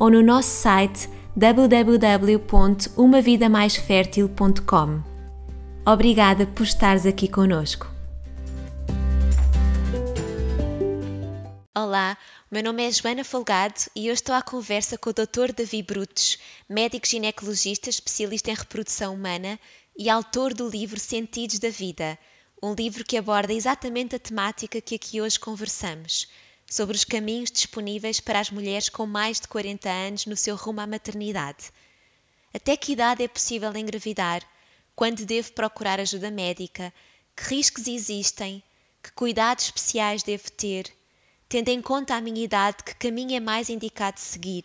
ou no nosso site www.umavidamaisfertil.com. Obrigada por estares aqui conosco. Olá, meu nome é Joana Folgado e hoje estou à conversa com o Dr. Davi Brutos, médico ginecologista especialista em reprodução humana e autor do livro Sentidos da Vida, um livro que aborda exatamente a temática que aqui hoje conversamos sobre os caminhos disponíveis para as mulheres com mais de 40 anos no seu rumo à maternidade. Até que idade é possível engravidar? Quando devo procurar ajuda médica? Que riscos existem? Que cuidados especiais devo ter? Tendo em conta a minha idade, que caminho é mais indicado seguir?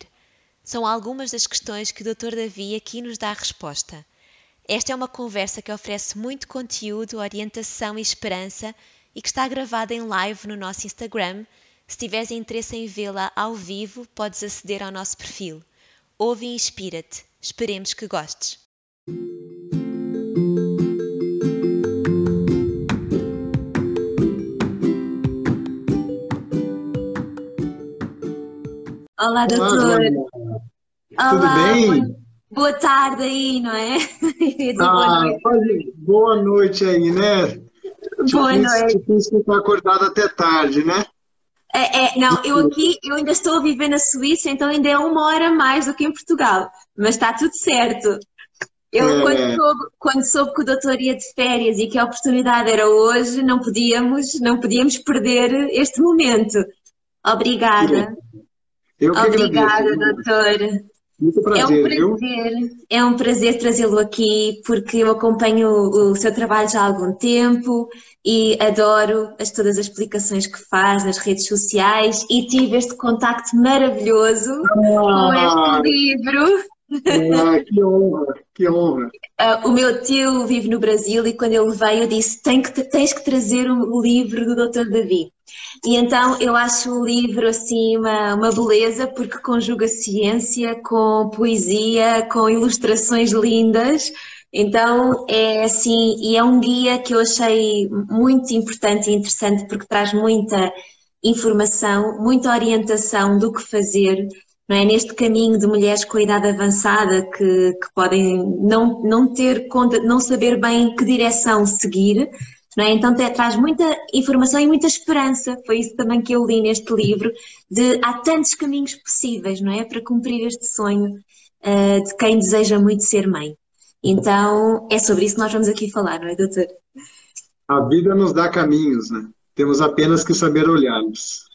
São algumas das questões que o Dr. Davi aqui nos dá a resposta. Esta é uma conversa que oferece muito conteúdo, orientação e esperança e que está gravada em live no nosso Instagram se tiveres interesse em vê-la ao vivo, podes aceder ao nosso perfil. Ouve e inspira-te. Esperemos que gostes. Olá, doutor. Olá, Tudo bem? Boa tarde aí, não é? Ah, boa noite aí, né? Boa difícil, noite. Difícil estar acordado até tarde, né? É, é, não, eu aqui eu ainda estou a viver na Suíça, então ainda é uma hora mais do que em Portugal, mas está tudo certo. Eu, é. quando, soube, quando soube que o doutor ia de férias e que a oportunidade era hoje, não podíamos, não podíamos perder este momento. Obrigada. Obrigada, doutor. Muito prazer, é um prazer, viu? é um prazer trazê-lo aqui porque eu acompanho o seu trabalho já há algum tempo e adoro as, todas as explicações que faz nas redes sociais e tive este contacto maravilhoso ah, com este livro. Ah, que honra, que honra. Uh, o meu tio vive no Brasil e quando ele veio disse Tem que, tens que trazer o livro do Dr. Davi. E então eu acho o livro assim uma, uma beleza porque conjuga ciência com poesia, com ilustrações lindas. Então é assim, e é um guia que eu achei muito importante e interessante porque traz muita informação, muita orientação do que fazer não é? neste caminho de mulheres com a idade avançada que, que podem não, não ter conta, não saber bem que direção seguir, é? Então te, traz muita informação e muita esperança. Foi isso também que eu li neste livro, de há tantos caminhos possíveis, não é? Para cumprir este sonho uh, de quem deseja muito ser mãe. Então é sobre isso que nós vamos aqui falar, não é, doutor? A vida nos dá caminhos, né? Temos apenas que saber olhá-los.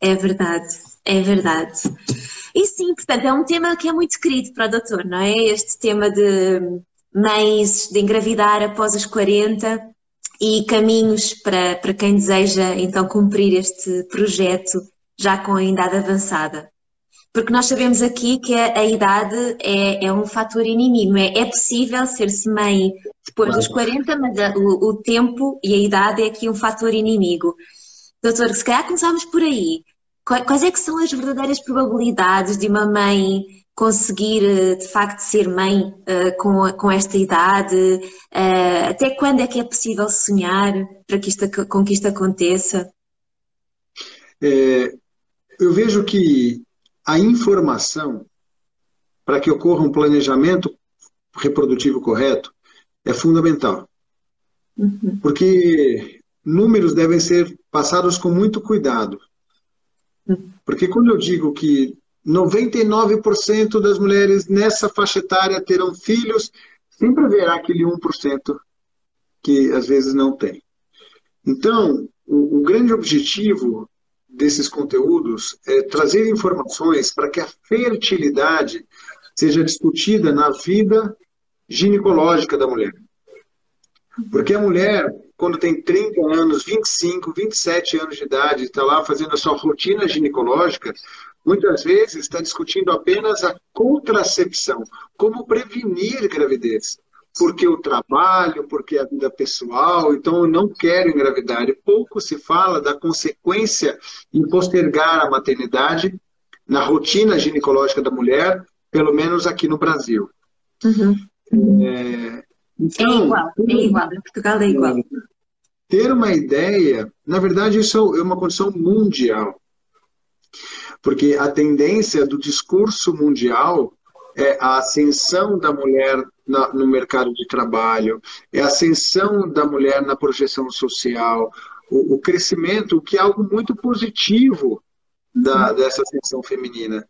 É verdade, é verdade. E sim, portanto, é um tema que é muito querido para o doutor, não é? Este tema de mães, de engravidar após os 40 e caminhos para, para quem deseja então cumprir este projeto já com a idade avançada. Porque nós sabemos aqui que a, a idade é, é, um fator inimigo. É, é possível ser-se mãe depois dos 40, mas a, o, o, tempo e a idade é aqui um fator inimigo. Doutor, se calhar começamos por aí. Quais é que são as verdadeiras probabilidades de uma mãe conseguir eh, de facto ser mãe uh, com, com esta idade? Uh, até quando é que é possível sonhar para que isto, com que isto aconteça? É, eu vejo que a informação para que ocorra um planejamento reprodutivo correto é fundamental. Uhum. Porque números devem ser passados com muito cuidado. Porque quando eu digo que 99% das mulheres nessa faixa etária terão filhos, sempre haverá aquele 1% que às vezes não tem. Então, o, o grande objetivo desses conteúdos é trazer informações para que a fertilidade seja discutida na vida ginecológica da mulher. Porque a mulher, quando tem 30 anos, 25, 27 anos de idade, está lá fazendo a sua rotina ginecológica, muitas vezes está discutindo apenas a contracepção, como prevenir gravidez. Porque o trabalho, porque a vida pessoal, então eu não quero engravidar. E pouco se fala da consequência em postergar a maternidade na rotina ginecológica da mulher, pelo menos aqui no Brasil. Uhum. É, então, é igual, é igual, em Portugal é igual. Ter uma ideia, na verdade, isso é uma condição mundial. Porque a tendência do discurso mundial é a ascensão da mulher na, no mercado de trabalho, é a ascensão da mulher na projeção social, o, o crescimento, que é algo muito positivo da, dessa ascensão feminina.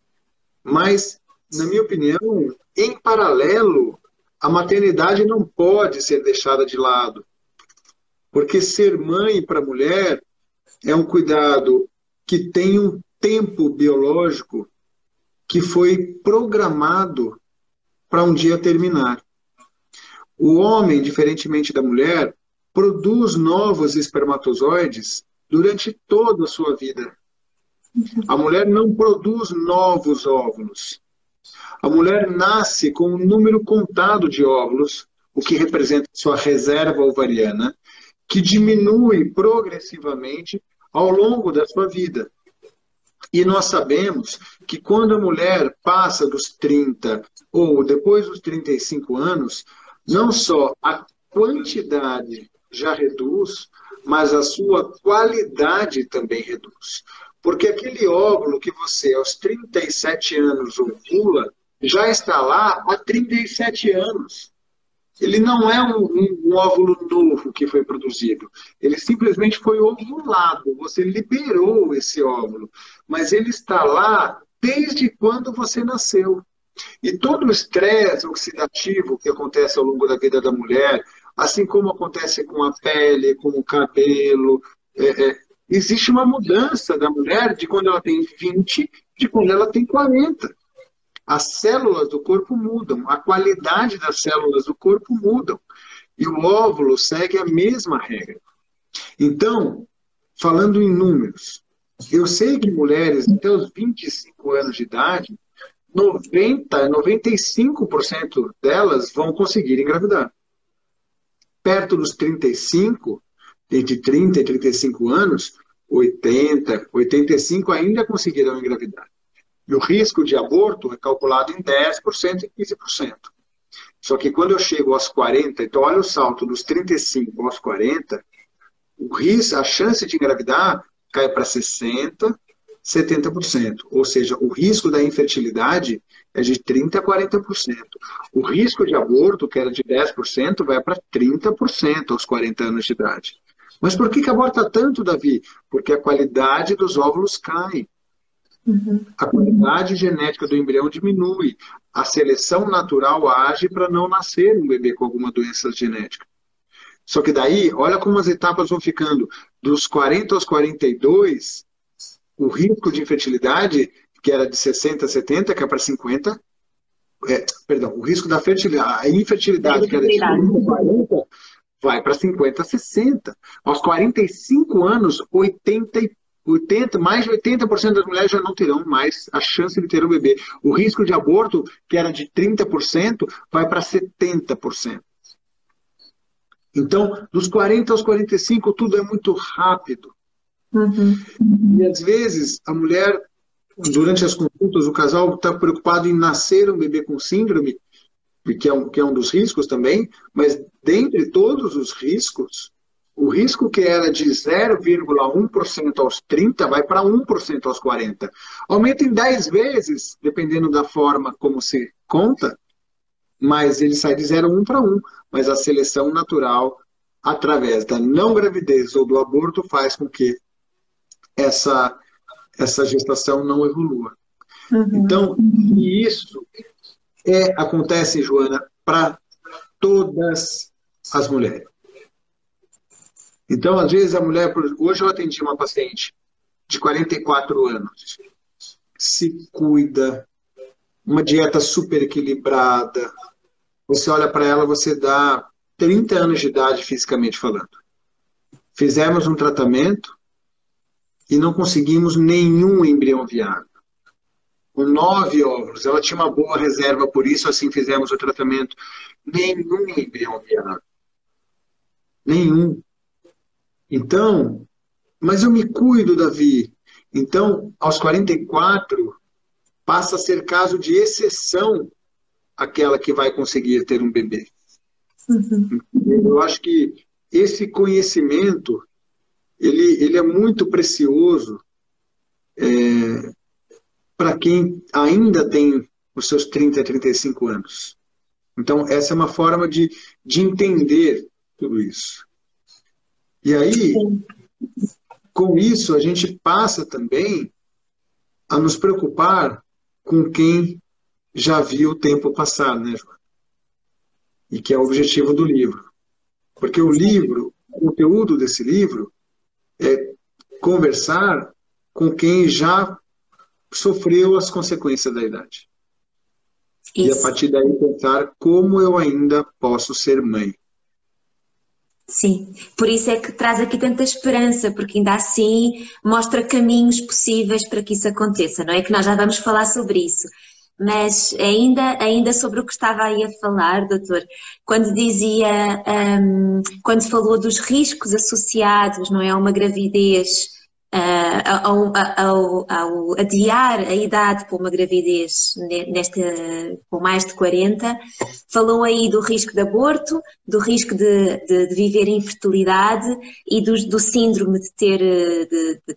Mas, na minha opinião, em paralelo, a maternidade não pode ser deixada de lado. Porque ser mãe para a mulher é um cuidado que tem um tempo biológico que foi programado para um dia terminar. O homem, diferentemente da mulher, produz novos espermatozoides durante toda a sua vida. A mulher não produz novos óvulos. A mulher nasce com um número contado de óvulos, o que representa sua reserva ovariana, que diminui progressivamente ao longo da sua vida. E nós sabemos que quando a mulher passa dos 30 ou depois dos 35 anos, não só a quantidade já reduz, mas a sua qualidade também reduz. Porque aquele óvulo que você, aos 37 anos, ovula, já está lá há 37 anos. Ele não é um, um, um, óvulo novo que foi produzido. Ele simplesmente foi ovulado. Você liberou esse óvulo. Mas ele está lá desde quando você nasceu. E todo o estresse oxidativo que acontece ao longo da vida da mulher, assim como acontece com a pele, com o cabelo, é, é, existe uma mudança da mulher de quando ela tem 20, de quando ela tem 40. As células do corpo mudam, a qualidade das células do corpo mudam. E o óvulo segue a mesma regra. Então, falando em números, eu sei que mulheres até os 25 anos de idade, 90, 95% delas vão conseguir engravidar. Perto dos 35, entre 30 e 35 anos, 80, 85 ainda conseguirão engravidar. E o risco de aborto é calculado em 10% e 15%. Só que quando eu chego aos 40, então olha o salto dos 35 aos 40, o risco, a chance de engravidar cai para 60%, 70%. Ou seja, o risco da infertilidade é de 30% a 40%. O risco de aborto, que era de 10%, vai para 30% aos 40 anos de idade. Mas por que, que aborta tanto, Davi? Porque a qualidade dos óvulos cai. Uhum. A qualidade genética do embrião diminui. A seleção natural age para não nascer um bebê com alguma doença genética. Só que daí, olha como as etapas vão ficando. Dos 40 aos 42, o risco de infertilidade, que era de 60 a 70, que é para 50, é, perdão, o risco da fertilidade, a infertilidade, que era de 50 a 40, vai para 50 a 60. Aos 45 anos, 80 e 80, mais de 80% das mulheres já não terão mais a chance de ter um bebê. O risco de aborto, que era de 30%, vai para 70%. Então, dos 40 aos 45, tudo é muito rápido. Uhum. E às vezes, a mulher, durante as consultas, o casal está preocupado em nascer um bebê com síndrome, que é um, que é um dos riscos também, mas dentre todos os riscos, o risco que era de 0,1% aos 30 vai para 1% aos 40. Aumenta em 10 vezes, dependendo da forma como se conta, mas ele sai de 0,1 para 1. Mas a seleção natural, através da não gravidez ou do aborto, faz com que essa, essa gestação não evolua. Uhum. Então, isso é, acontece, Joana, para todas as mulheres. Então, às vezes, a mulher. Hoje eu atendi uma paciente de 44 anos. Se cuida, uma dieta super equilibrada. Você olha para ela, você dá 30 anos de idade fisicamente falando. Fizemos um tratamento e não conseguimos nenhum embrião viável. com nove óvulos, ela tinha uma boa reserva, por isso assim fizemos o tratamento. Nenhum embrião viável. Nenhum. Então, mas eu me cuido, Davi. Então, aos 44, passa a ser caso de exceção aquela que vai conseguir ter um bebê. Uhum. Eu acho que esse conhecimento ele, ele é muito precioso é, para quem ainda tem os seus 30, 35 anos. Então, essa é uma forma de, de entender tudo isso. E aí, com isso, a gente passa também a nos preocupar com quem já viu o tempo passar, né, Joana? E que é o objetivo do livro. Porque o livro, o conteúdo desse livro, é conversar com quem já sofreu as consequências da idade. Isso. E a partir daí pensar como eu ainda posso ser mãe. Sim, por isso é que traz aqui tanta esperança, porque ainda assim mostra caminhos possíveis para que isso aconteça, não é? Que nós já vamos falar sobre isso. Mas ainda, ainda sobre o que estava aí a falar, doutor, quando dizia, um, quando falou dos riscos associados, não é, a uma gravidez Uh, ao, ao, ao, adiar a idade para uma gravidez nesta, com mais de 40, falou aí do risco de aborto, do risco de, de, de viver infertilidade e do, do síndrome de ter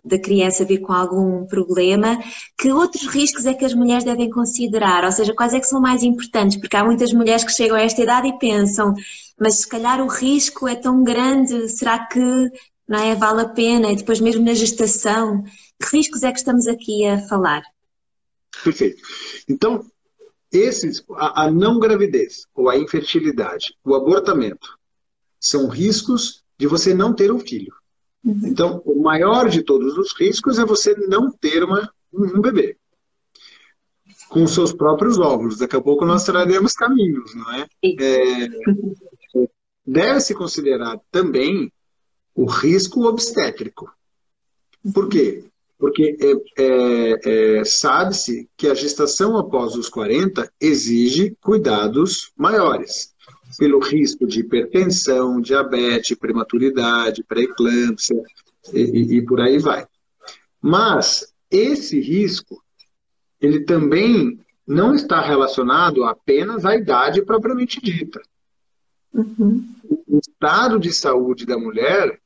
da criança vir com algum problema. Que outros riscos é que as mulheres devem considerar? Ou seja, quais é que são mais importantes? Porque há muitas mulheres que chegam a esta idade e pensam mas se calhar o risco é tão grande, será que não é? Vale a pena, e depois mesmo na gestação. Que riscos é que estamos aqui a falar? Perfeito. Então, esses, a, a não gravidez, ou a infertilidade, o abortamento, são riscos de você não ter um filho. Uhum. Então, o maior de todos os riscos é você não ter uma, um bebê. Com seus próprios óvulos. Daqui a pouco nós traremos caminhos, não é? é Deve-se considerar também o risco obstétrico. Por quê? Porque é, é, é, sabe-se que a gestação após os 40 exige cuidados maiores, pelo risco de hipertensão, diabetes, prematuridade, pré-eclâmpsia e, e, por aí vai. Mas esse risco, ele também não está relacionado apenas à idade propriamente dita. Uhum. O estado de saúde da mulher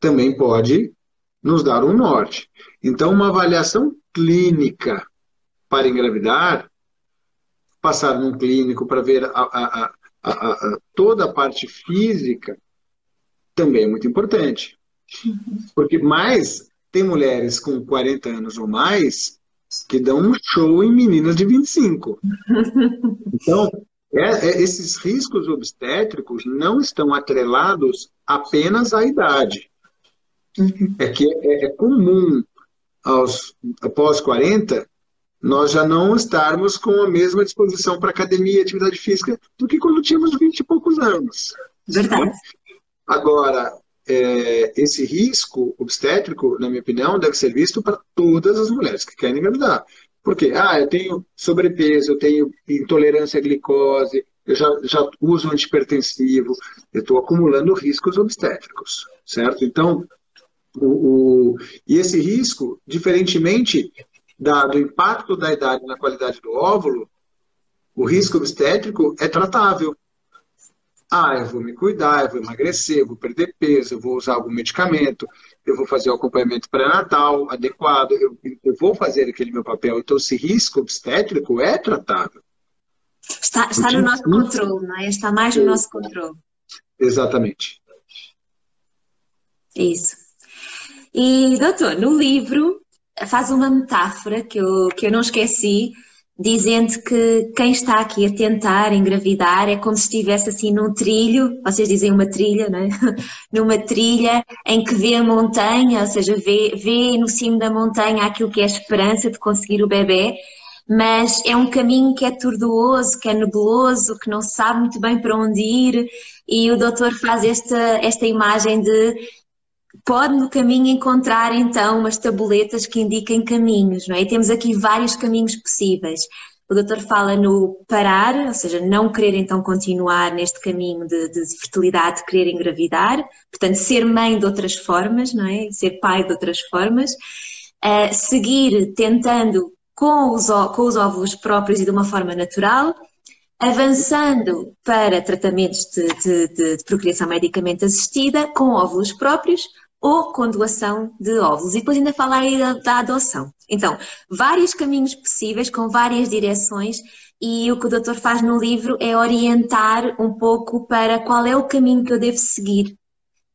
também pode nos dar um norte. Então, uma avaliação clínica para engravidar, passar num clínico para ver a, a, a, toda a parte física, também é muito importante. Porque mais tem mulheres com 40 anos ou mais que dão um show em meninas de 25. Então, é, é, esses riscos obstétricos não estão atrelados apenas à idade. É que é, é comum aos após 40 nós já não estarmos com a mesma disposição para academia e atividade física do que quando tínhamos 20 e poucos anos. Verdade. Agora, é, esse risco obstétrico, na minha opinião, deve ser visto para todas as mulheres que querem engravidar. Porque, ah, eu tenho sobrepeso, eu tenho intolerância à glicose, eu já, já uso antipertensivo, eu estou acumulando riscos obstétricos, certo? Então, o, o, e esse risco, diferentemente da, do impacto da idade na qualidade do óvulo, o risco obstétrico é tratável. Ah, eu vou me cuidar, eu vou emagrecer, eu vou perder peso, eu vou usar algum medicamento, eu vou fazer o acompanhamento pré-natal adequado, eu, eu, vou fazer aquele meu papel. Então, esse risco obstétrico é tratável. Está, está no nosso controle, não é? Está mais no nosso controle. Exatamente. Isso. E, doutor, no livro faz uma metáfora que eu, que eu não esqueci, dizendo que quem está aqui a tentar engravidar é como se estivesse assim num trilho, vocês dizem uma trilha, não é? Numa trilha em que vê a montanha, ou seja, vê, vê no cimo da montanha aquilo que é a esperança de conseguir o bebê, mas é um caminho que é tortuoso, que é nebuloso, que não sabe muito bem para onde ir, e o doutor faz esta, esta imagem de pode no caminho encontrar então umas tabuletas que indiquem caminhos, não é? E temos aqui vários caminhos possíveis. O doutor fala no parar, ou seja, não querer então continuar neste caminho de, de fertilidade, querer engravidar, portanto, ser mãe de outras formas, não é? Ser pai de outras formas. Uh, seguir tentando com os, com os óvulos próprios e de uma forma natural, avançando para tratamentos de, de, de, de procriação medicamente assistida com óvulos próprios ou com doação de óvulos. E depois ainda falar aí da, da adoção. Então, vários caminhos possíveis, com várias direções, e o que o doutor faz no livro é orientar um pouco para qual é o caminho que eu devo seguir.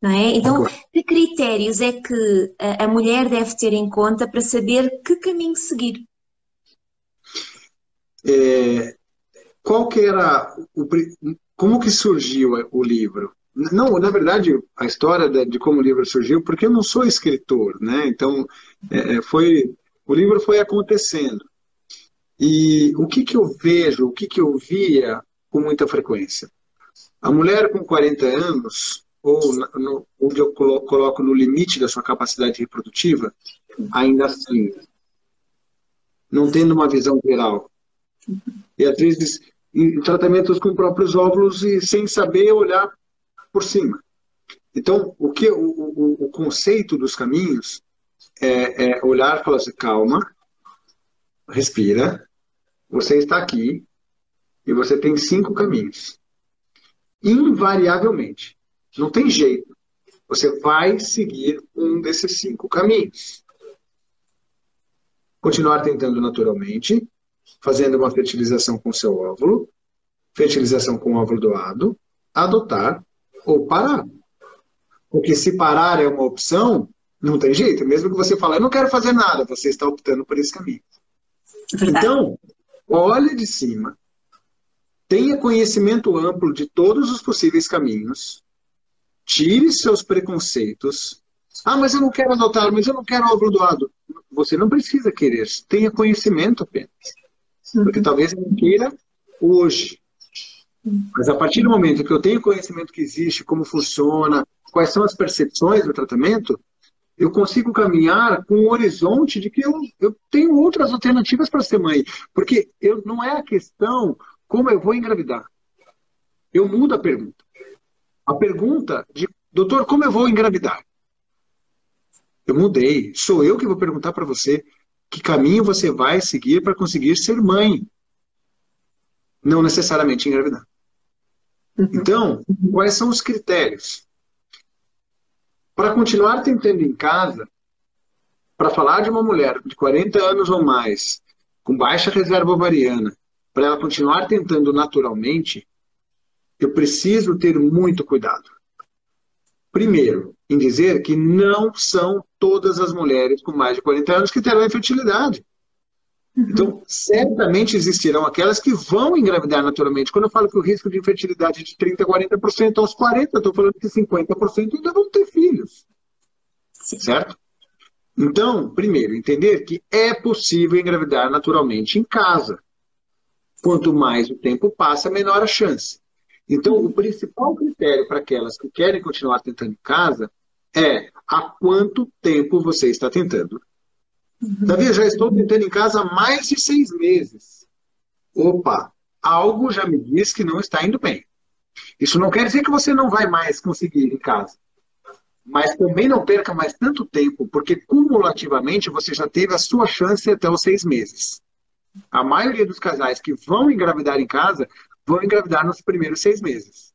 Não é? Então, que critérios é que a mulher deve ter em conta para saber que caminho seguir? É, qual que era o, como que surgiu o livro? Não, na verdade, a história de, de, como o livro surgiu, porque eu não sou escritor, né? Então, é, é, foi o livro foi acontecendo. E o que, que eu vejo, o que, que eu via com muita frequência? A mulher com 40 anos, ou no, onde eu coloco no limite da sua capacidade reprodutiva, ainda assim, não tendo uma visão geral. E às vezes em tratamentos com próprios óvulos e sem saber olhar por cima. Então, o que o, o, o conceito dos caminhos é, é olhar e falar assim, calma, respira, você está aqui e você tem cinco caminhos. Invariavelmente, não tem jeito, você vai seguir um desses cinco caminhos. Continuar tentando naturalmente, fazendo uma fertilização com seu óvulo, fertilização com óvulo doado, adotar ou parar. Porque se parar é uma opção, não tem jeito. Mesmo que você fale, eu não quero fazer nada, você está optando por esse caminho. Verdade. Então, olhe de cima, tenha conhecimento amplo de todos os possíveis caminhos, tire seus preconceitos. Ah, mas eu não quero adotar, mas eu não quero óvulo doado. Você não precisa querer, tenha conhecimento apenas. Porque uhum. talvez não queira hoje. Mas a partir do momento que eu tenho conhecimento que existe, como funciona, quais são as percepções do tratamento, eu consigo caminhar com um horizonte de que eu, eu tenho outras alternativas para ser mãe. Porque eu, não é a questão como eu vou engravidar. Eu mudo a pergunta. A pergunta de, doutor, como eu vou engravidar? Eu mudei. Sou eu que vou perguntar para você que caminho você vai seguir para conseguir ser mãe. Não necessariamente engravidar. Uhum. Então, quais são os critérios? Para continuar tentando em casa, para falar de uma mulher de 40 anos ou mais, com baixa reserva ovariana, para ela continuar tentando naturalmente, eu preciso ter muito cuidado. Primeiro, em dizer que não são todas as mulheres com mais de 40 anos que terão infertilidade. Então, certamente existirão aquelas que vão engravidar naturalmente. Quando eu falo que o risco de infertilidade é de 30% a 40%, aos 40%, eu estou falando que 50% ainda vão ter filhos. Sim. Certo? Então, primeiro, entender que é possível engravidar naturalmente em casa. Quanto mais o tempo passa, menor a chance. Então, o principal critério para aquelas que querem continuar tentando em casa é há quanto tempo você está tentando. Uhum. Davi, já estou tentando em casa há mais de seis meses. Opa, algo já me diz que não está indo bem. Isso não quer dizer que você não vai mais conseguir em casa. Mas também não perca mais tanto tempo, porque cumulativamente você já teve a sua chance até os seis meses. A maioria dos casais que vão engravidar em casa vão engravidar nos primeiros seis meses.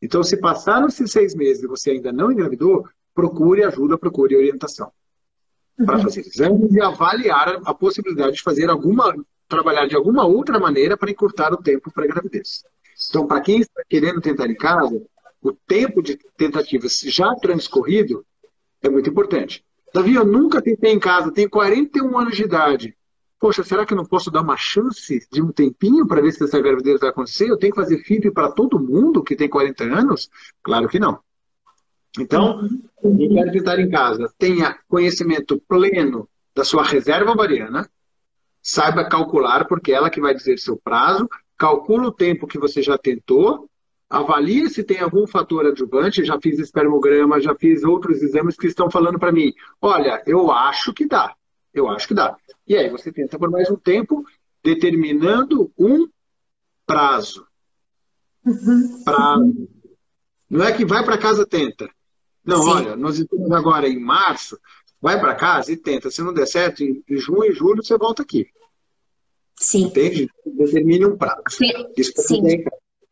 Então, se passaram esses seis meses e você ainda não engravidou, procure ajuda, procure orientação. Para fazer exames e avaliar a possibilidade de fazer alguma, trabalhar de alguma outra maneira para encurtar o tempo para a gravidez. Então, para quem está querendo tentar em casa, o tempo de tentativas já transcorrido é muito importante. Davi, eu nunca tentei em casa, tenho 41 anos de idade poxa, será que eu não posso dar uma chance de um tempinho para ver se essa gravidez vai acontecer? Eu tenho que fazer FIV para todo mundo que tem 40 anos? Claro que não. Então, quem quer tentar em casa, tenha conhecimento pleno da sua reserva ovariana, saiba calcular, porque é ela que vai dizer seu prazo, calcula o tempo que você já tentou, avalie se tem algum fator adjuvante. Já fiz espermograma, já fiz outros exames que estão falando para mim: olha, eu acho que dá. Eu acho que dá. E aí você tenta por mais um tempo, determinando um prazo. Uhum. Prazo. Não é que vai para casa tenta. Não, Sim. olha, nós estamos agora em março, vai para casa e tenta. Se não der certo, em junho e julho você volta aqui. Sim. Entende? Determine um prazo. Isso Sim.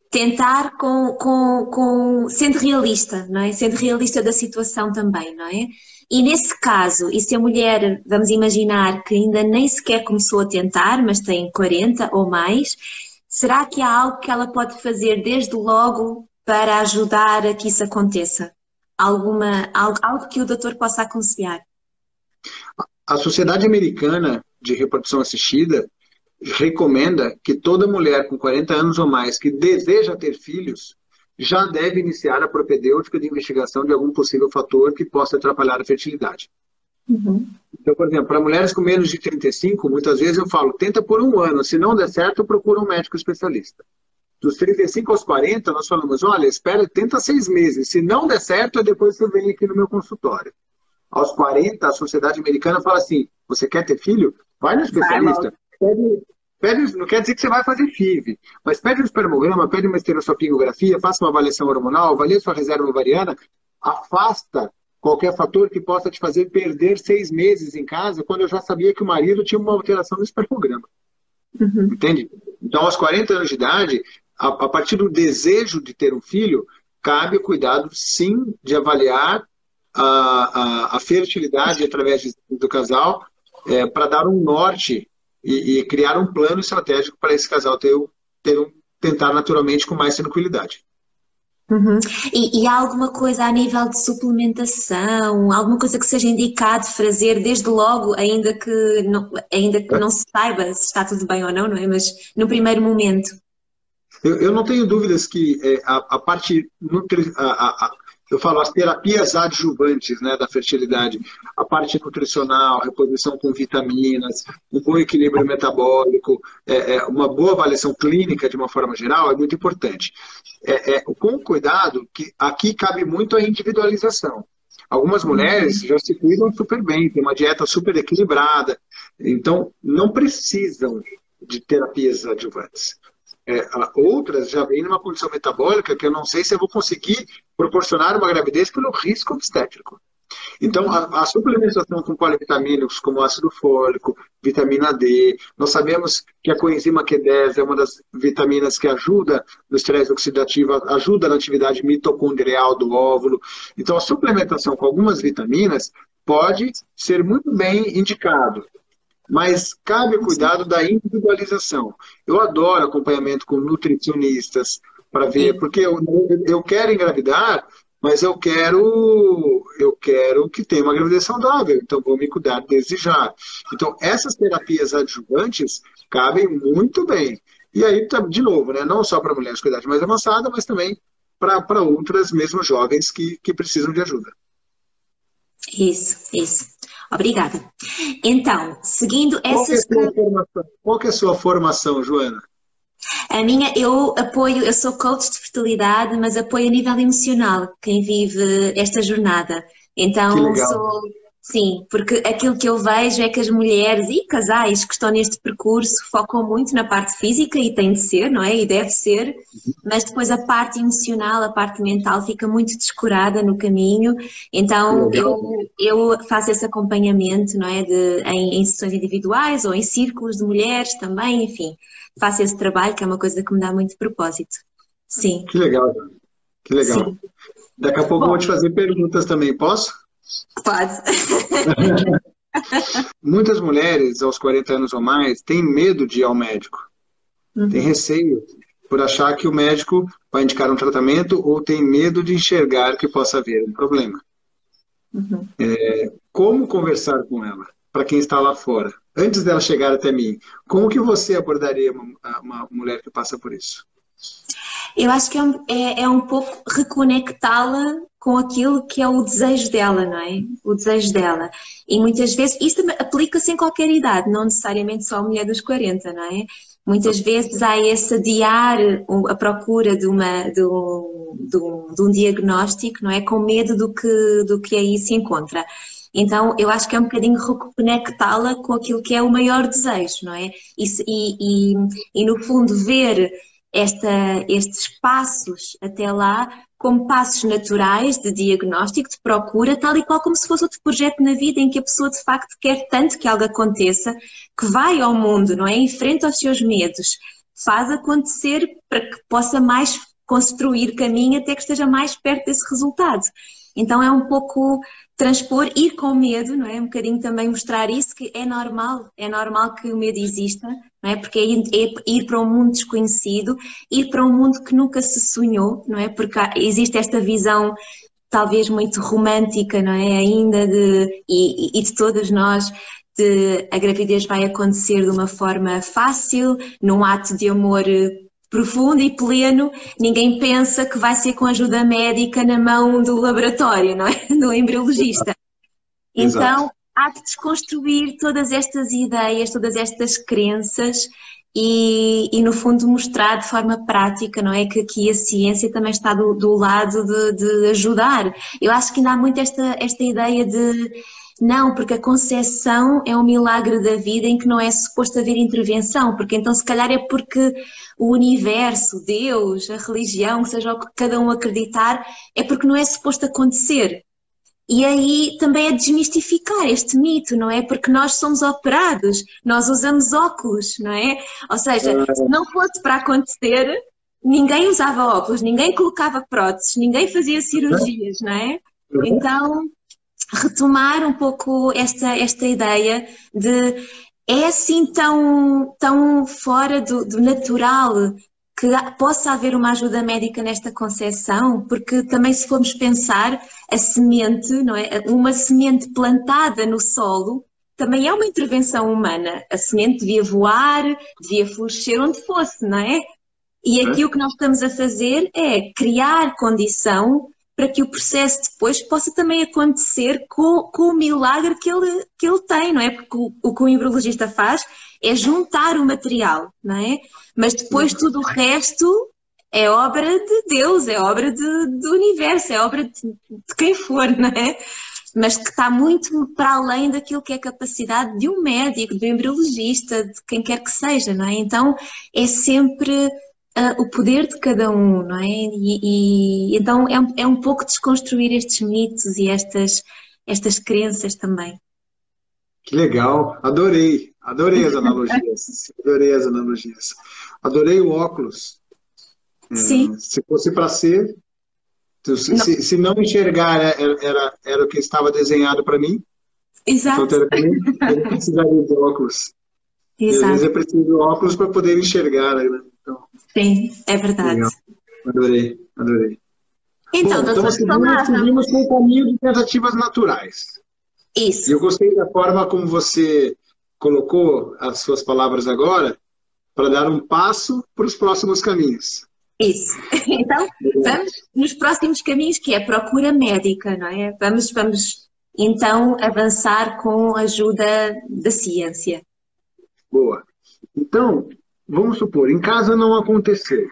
Tentar com, com, com, sendo realista, não é? Sendo realista da situação também, não é? E nesse caso, e se a mulher, vamos imaginar que ainda nem sequer começou a tentar, mas tem 40 ou mais, será que há algo que ela pode fazer desde logo para ajudar a que isso aconteça? Alguma, algo, algo que o doutor possa aconselhar? A Sociedade Americana de Reprodução Assistida recomenda que toda mulher com 40 anos ou mais que deseja ter filhos já deve iniciar a propedêutica de investigação de algum possível fator que possa atrapalhar a fertilidade. Uhum. Então, por exemplo, para mulheres com menos de 35, muitas vezes eu falo, tenta por um ano, se não der certo, procura um médico especialista. Dos 35 aos 40, nós falamos, olha, espera, tenta seis meses, se não der certo, depois você vem aqui no meu consultório. Aos 40, a sociedade americana fala assim, você quer ter filho? Vai no especialista. Vai, Pede, não quer dizer que você vai fazer FIV, mas pede um espermograma, pede uma esterossalpingografia, faça uma avaliação hormonal, avalie sua reserva ovariana, afasta qualquer fator que possa te fazer perder seis meses em casa, quando eu já sabia que o marido tinha uma alteração no espermograma. Uhum. Entende? Então, aos 40 anos de idade, a, a, partir do desejo de ter um filho, cabe o cuidado, sim, de avaliar a, a, a fertilidade através do casal é, para dar um norte e, e, criar um plano estratégico para esse casal ter, ter um, tentar naturalmente com mais tranquilidade. Uhum. E, e, há alguma coisa a nível de suplementação, alguma coisa que seja indicado fazer desde logo, ainda que não, ainda que não se saiba se está tudo bem ou não, não é? Mas no primeiro momento. Eu, eu não tenho dúvidas que é, a, a, parte nutri, a, a, eu falo as terapias adjuvantes né, da fertilidade, a parte nutricional, reposição com vitaminas, um bom equilíbrio metabólico, é, é, uma boa avaliação clínica de uma forma geral é muito importante. É, é com cuidado, que aqui cabe muito a individualização. Algumas mulheres já se cuidam super bem, têm uma dieta super equilibrada, então não precisam de terapias adjuvantes. É, outras já vêm numa condição metabólica que eu não sei se eu vou conseguir proporcionar uma gravidez pelo risco obstétrico. Então, a, a, suplementação com polivitamínicos como ácido fólico, vitamina D, nós sabemos que a coenzima Q10 é uma das vitaminas que ajuda no estresse oxidativo, ajuda na atividade mitocondrial do óvulo. Então, a suplementação com algumas vitaminas pode ser muito bem indicado mas cabe o cuidado da individualização. Eu adoro acompanhamento com nutricionistas para ver, porque eu, eu quero engravidar, mas eu quero eu quero que tenha uma gravidez saudável, então vou me cuidar desde já. Então, essas terapias adjuvantes cabem muito bem. E aí, tá, de novo, né, não só para mulheres com idade mais avançada, mas também para outras, mesmo jovens, que, que precisam de ajuda. Isso, isso. Obrigada. Então, seguindo essas. Qual, é Qual é a sua formação, Joana? A minha, eu apoio, eu sou coach de fertilidade, mas apoio a nível emocional quem vive esta jornada. Então, sou Sim, porque aquilo que eu vejo é que as mulheres e casais que estão neste percurso focam muito na parte física e tem de ser, não é? E deve ser, mas depois a parte emocional, a parte mental fica muito descurada no caminho. Então eu, eu faço esse acompanhamento, não é? De, em, em sessões individuais ou em círculos de mulheres também, enfim, faço esse trabalho que é uma coisa que me dá muito propósito. Sim. Que legal, que legal. Sim. Daqui a pouco Bom, eu vou te fazer perguntas também, posso? Pode. Muitas mulheres aos 40 anos ou mais têm medo de ir ao médico. Uhum. Tem receio por achar que o médico vai indicar um tratamento ou tem medo de enxergar que possa haver um problema. Uhum. É, como conversar com ela? Para quem está lá fora, antes dela chegar até mim, como que você abordaria uma, uma mulher que passa por isso? Eu acho que é um, é, é um pouco reconectá-la com aquilo que é o desejo dela, não é? O desejo dela. E muitas vezes, isto aplica-se em qualquer idade, não necessariamente só a mulher dos 40, não é? Muitas vezes há esse adiar a procura de, uma, de, um, de, um, de um diagnóstico, não é? Com medo do que, do que aí se encontra. Então, eu acho que é um bocadinho reconectá-la com aquilo que é o maior desejo, não é? E, e, e, no fundo, ver esta, estes passos até lá como passos naturais de diagnóstico, de procura, tal e qual como se fosse outro projeto na vida em que a pessoa de facto quer tanto que algo aconteça, que vai ao mundo, não é? Enfrenta os seus medos, faz acontecer para que possa mais construir caminho até que esteja mais perto desse resultado. Então é um pouco transpor, ir com medo, não é? Um bocadinho também mostrar isso, que é normal, é normal que o medo exista, não é? Porque é ir, é ir para um mundo desconhecido, ir para um mundo que nunca se sonhou, não é? Porque existe esta visão talvez muito romântica, não é? Ainda de, e, e de todas nós, de a gravidez vai acontecer de uma forma fácil, num ato de amor profundo e pleno, ninguém pensa que vai ser com ajuda médica na mão do laboratório, não é? Do embriologista. Então, há que desconstruir todas estas ideias, todas estas crenças e, e, no fundo mostrar de forma prática, não é? Que aqui a ciência também está do, do lado de, de, ajudar. Eu acho que ainda há muito esta, esta ideia de não, porque a concepção é um milagre da vida em que não é suposto haver intervenção, porque então se calhar é porque o universo, Deus, a religião, seja o que cada um acreditar, é porque não é suposto acontecer. E aí também é desmistificar este mito, não é? Porque nós somos operados, nós usamos óculos, não é? Ou seja, se não fosse para acontecer, ninguém usava óculos, ninguém colocava próteses, ninguém fazia cirurgias, não é? Então, retomar um pouco esta, esta ideia de é assim tão, tão fora do, do natural que possa haver uma ajuda médica nesta concepção, porque também se formos pensar a semente, não é? Uma semente plantada no solo também é uma intervenção humana. A semente devia voar, devia florescer onde fosse, não é? E aqui o que nós estamos a fazer é criar condição para que o processo depois possa também acontecer com, com o milagre que ele, que ele tem, não é? Porque o, o que o embriologista faz é juntar o material, não é? Mas depois tudo o resto é obra de Deus, é obra de, do universo, é obra de, de quem for, não é? Mas que está muito para além daquilo que é a capacidade de um médico, de um embriologista, de quem quer que seja, não é? Então é sempre uh, o poder de cada um, não é? E, e então é um, é um pouco desconstruir estes mitos e estas, estas crenças também. Que legal, adorei, adorei as analogias, adorei as analogias. Adorei o óculos. É, Sim. se fosse para ser, se não. Se, não enxergar era, era, era o que estava desenhado para mim, Exato. Então, eu precisaria de óculos. Exato. às vezes eu preciso de óculos para poder enxergar. Né? Então, Sim, é verdade. Legal. Adorei, adorei. Então, Bom, então seguimos, seguimos com o caminho de tentativas naturais. Isso. Eu gostei da forma como você colocou as suas palavras agora para dar um passo para os próximos caminhos. Isso. Então, vamos nos próximos caminhos, que é a procura médica, não é? Vamos, vamos então avançar com a ajuda da ciência. Boa. Então, vamos supor, em casa não aconteceu.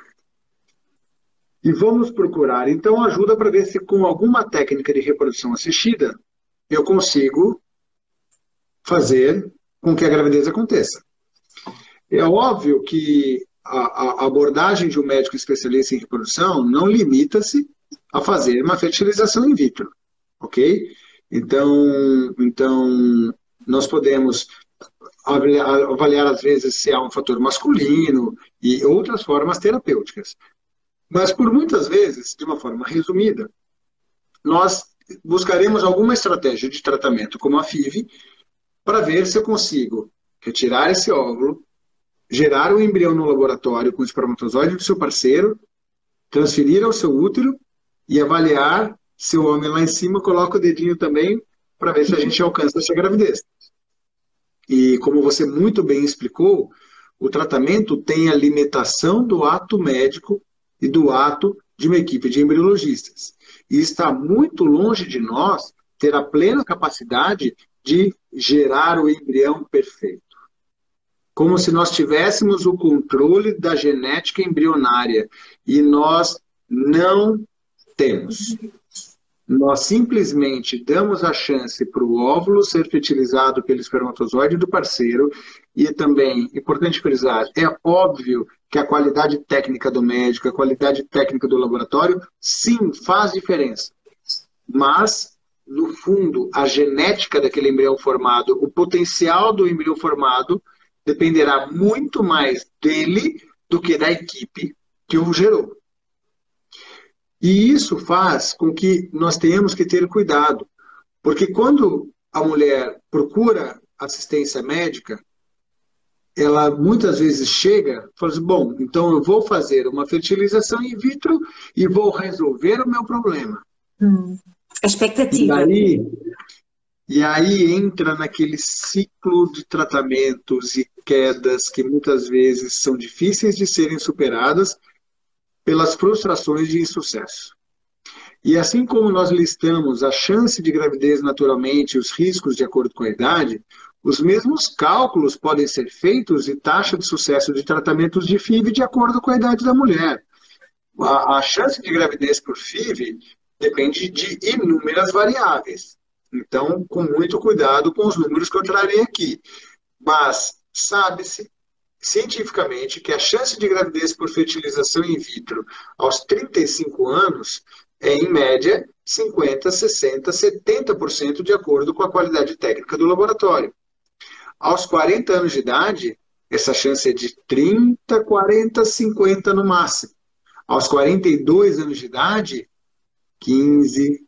E vamos procurar, então, ajuda para ver se com alguma técnica de reprodução assistida eu consigo fazer com que a gravidez aconteça. É óbvio que a, a abordagem de um médico especialista em reprodução não limita-se a fazer uma fertilização in vitro, ok? Então, então nós podemos avaliar, avaliar, às vezes, se há um fator masculino e outras formas terapêuticas. Mas, por muitas vezes, de uma forma resumida, nós buscaremos alguma estratégia de tratamento, como a FIV, para ver se eu consigo retirar esse óvulo, gerar um embrião no laboratório com o espermatozoide do seu parceiro, transferir ao seu útero e avaliar se o homem lá em cima coloca o dedinho também para ver se a gente alcança essa gravidez. E como você muito bem explicou, o tratamento tem a limitação do ato médico e do ato de uma equipe de embriologistas. E está muito longe de nós ter a plena capacidade de gerar o embrião perfeito. Como se nós tivéssemos o controle da genética embrionária e nós não temos. Nós simplesmente damos a chance para o óvulo ser fertilizado pelo espermatozoide do parceiro e também, importante frisar, é óbvio que a qualidade técnica do médico, a qualidade técnica do laboratório, sim, faz diferença. Mas, no fundo, a genética daquele embrião formado, o potencial do embrião formado, dependerá muito mais dele do que da equipe que o gerou. E isso faz com que nós tenhamos que ter cuidado, porque quando a mulher procura assistência médica, ela muitas vezes chega e fala assim, bom, então eu vou fazer uma fertilização in vitro e vou resolver o meu problema. Hum, expectativa. E aí, e aí entra naquele ciclo de tratamentos e quedas que muitas vezes são difíceis de serem superadas pelas frustrações de insucesso. E assim como nós listamos a chance de gravidez naturalmente e os riscos de acordo com a idade, os mesmos cálculos podem ser feitos e taxa de sucesso de tratamentos de FIV de acordo com a idade da mulher. A, a chance de gravidez por FIV depende de inúmeras variáveis. Então, com muito cuidado com os números que eu trarei aqui. Mas sabe-se cientificamente que a chance de gravidez por fertilização in vitro aos 35 anos é, em média, 50, 60, 70% de acordo com a qualidade técnica do laboratório. Aos 40 anos de idade, essa chance é de 30, 40, 50 no máximo. Aos 42 anos de idade, 15,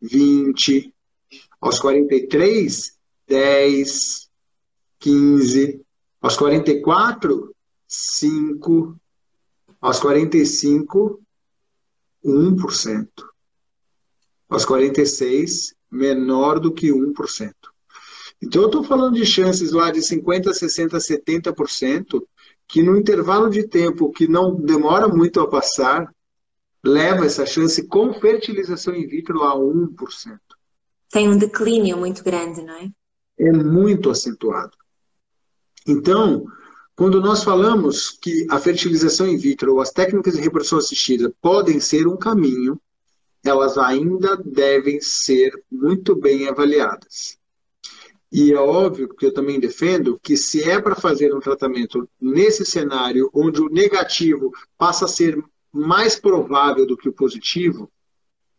20. Aos 43, 10, 15. Aos 44, 5. Aos 45, 1%. Aos 46, menor do que 1%. Então, eu estou falando de chances lá de 50%, 60%, 70%, que no intervalo de tempo que não demora muito a passar, leva essa chance com fertilização in vitro a 1%. Tem um declínio muito grande, não é? É muito acentuado. Então, quando nós falamos que a fertilização in vitro ou as técnicas de reprodução assistida podem ser um caminho, elas ainda devem ser muito bem avaliadas. E é óbvio que eu também defendo que se é para fazer um tratamento nesse cenário onde o negativo passa a ser mais provável do que o positivo,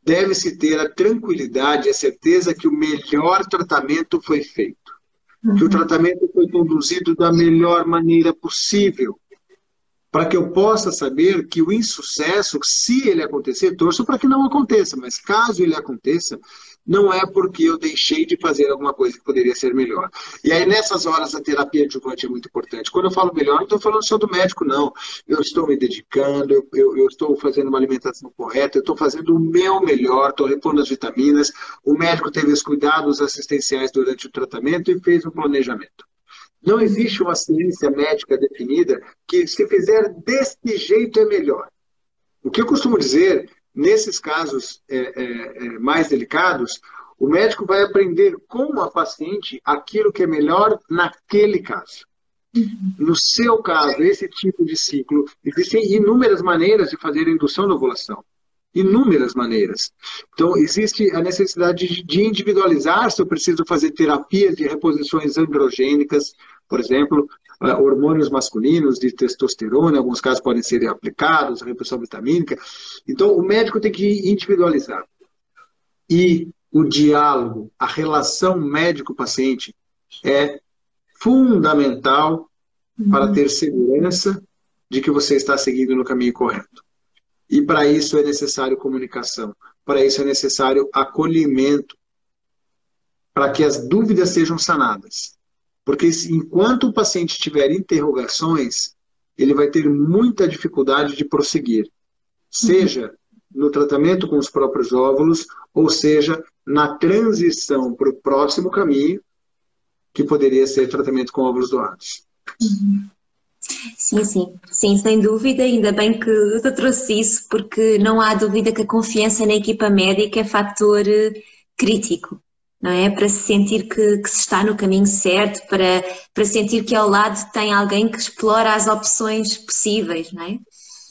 deve-se ter a tranquilidade e a certeza que o melhor tratamento foi feito que o tratamento foi conduzido da melhor maneira possível, para que eu possa saber que o insucesso, se ele acontecer, torço para que não aconteça, mas caso ele aconteça, não é porque eu deixei de fazer alguma coisa que poderia ser melhor. E aí, nessas horas, a terapia adjuvante é muito importante. Quando eu falo melhor, não estou falando só do médico, não. Eu estou me dedicando, eu, eu, eu estou fazendo uma alimentação correta, eu estou fazendo o meu melhor, estou repondo as vitaminas. O médico teve os cuidados assistenciais durante o tratamento e fez um planejamento. Não existe uma ciência médica definida que, se fizer deste jeito, é melhor. O que eu costumo dizer Nesses casos é, é, é, mais delicados, o médico vai aprender com a paciente aquilo que é melhor naquele caso. No seu caso, esse tipo de ciclo, existem inúmeras maneiras de fazer indução da ovulação. Inúmeras maneiras. Então, existe a necessidade de individualizar se eu preciso fazer terapias de reposições androgênicas, por exemplo, uh, hormônios masculinos de testosterona, em alguns casos podem ser aplicados, reposição vitamínica. Então, o médico tem que individualizar. E o diálogo, a relação médico-paciente é fundamental uhum. para ter segurança de que você está seguindo no caminho correto. E para isso é necessário comunicação, para isso é necessário acolhimento, para que as dúvidas sejam sanadas. Porque enquanto o paciente tiver interrogações, ele vai ter muita dificuldade de prosseguir. Seja no tratamento com os próprios óvulos, ou seja, na transição para o próximo caminho, que poderia ser tratamento com óvulos doados. Sim, sim, sim, sem dúvida, ainda bem que eu trouxe isso, porque não há dúvida que a confiança na equipa médica é fator eh, crítico, não é? Para se sentir que, que se está no caminho certo, para, para sentir que ao lado tem alguém que explora as opções possíveis, não é?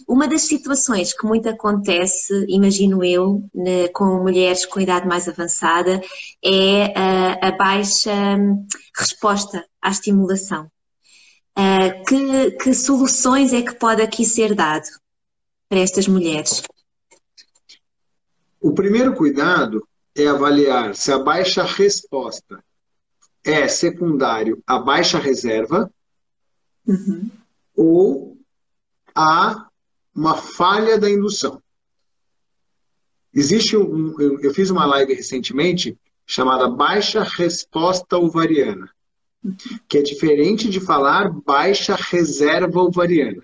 Uma das situações que muito acontece, imagino eu, né, com mulheres com idade mais avançada, é a, a baixa hum, resposta à estimulação. Uh, que, que, soluções é que pode aqui ser dado para estas mulheres? O primeiro cuidado é avaliar se a baixa resposta é secundário à baixa reserva uhum. ou a uma falha da indução. Existe um, eu fiz uma live recentemente chamada baixa resposta ovariana que é diferente de falar baixa reserva ovariana.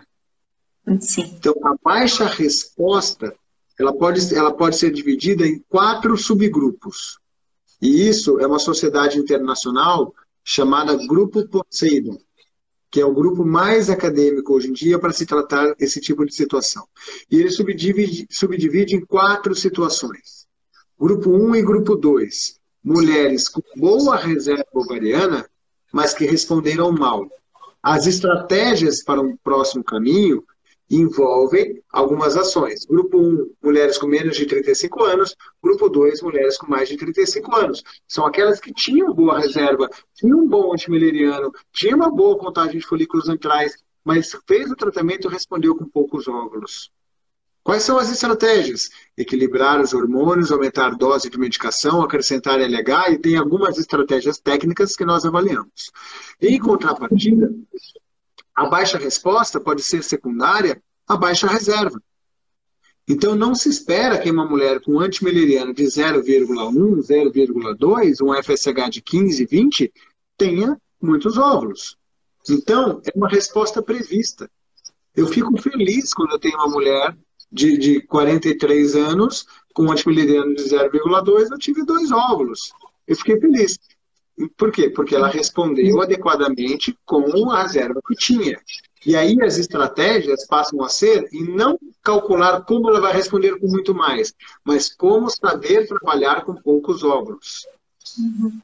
Sim. Então, a baixa resposta ela pode, ela pode ser dividida em quatro subgrupos. E isso é uma sociedade internacional chamada Grupo Poseidon, que é o grupo mais acadêmico hoje em dia para se tratar esse tipo de situação. E ele subdivide, subdivide em quatro situações. Grupo 1 e grupo 2. Mulheres com boa reserva ovariana mas que responderam mal. As estratégias para um próximo caminho envolvem algumas ações. Grupo 1, mulheres com menos de 35 anos. Grupo 2, mulheres com mais de 35 anos. São aquelas que tinham boa reserva, tinham um bom antimileriano, tinham uma boa contagem de folículos antrais, mas fez o tratamento e respondeu com poucos óvulos. Quais são as estratégias? Equilibrar os hormônios, aumentar a dose de medicação, acrescentar LH e tem algumas estratégias técnicas que nós avaliamos. Em contrapartida, a baixa resposta pode ser secundária à baixa reserva. Então não se espera que uma mulher com antimileriano de 0,1, 0,2, um FSH de 15, 20, tenha muitos óvulos. Então, é uma resposta prevista. Eu fico feliz quando eu tenho uma mulher de, de 43 anos, com antimileriano de 0,2, eu tive dois óvulos. Eu fiquei feliz. Por quê? Porque ela respondeu adequadamente com a reserva que tinha. E aí as estratégias passam a ser em não calcular como ela vai responder com muito mais, mas como saber trabalhar com poucos óvulos. Uhum.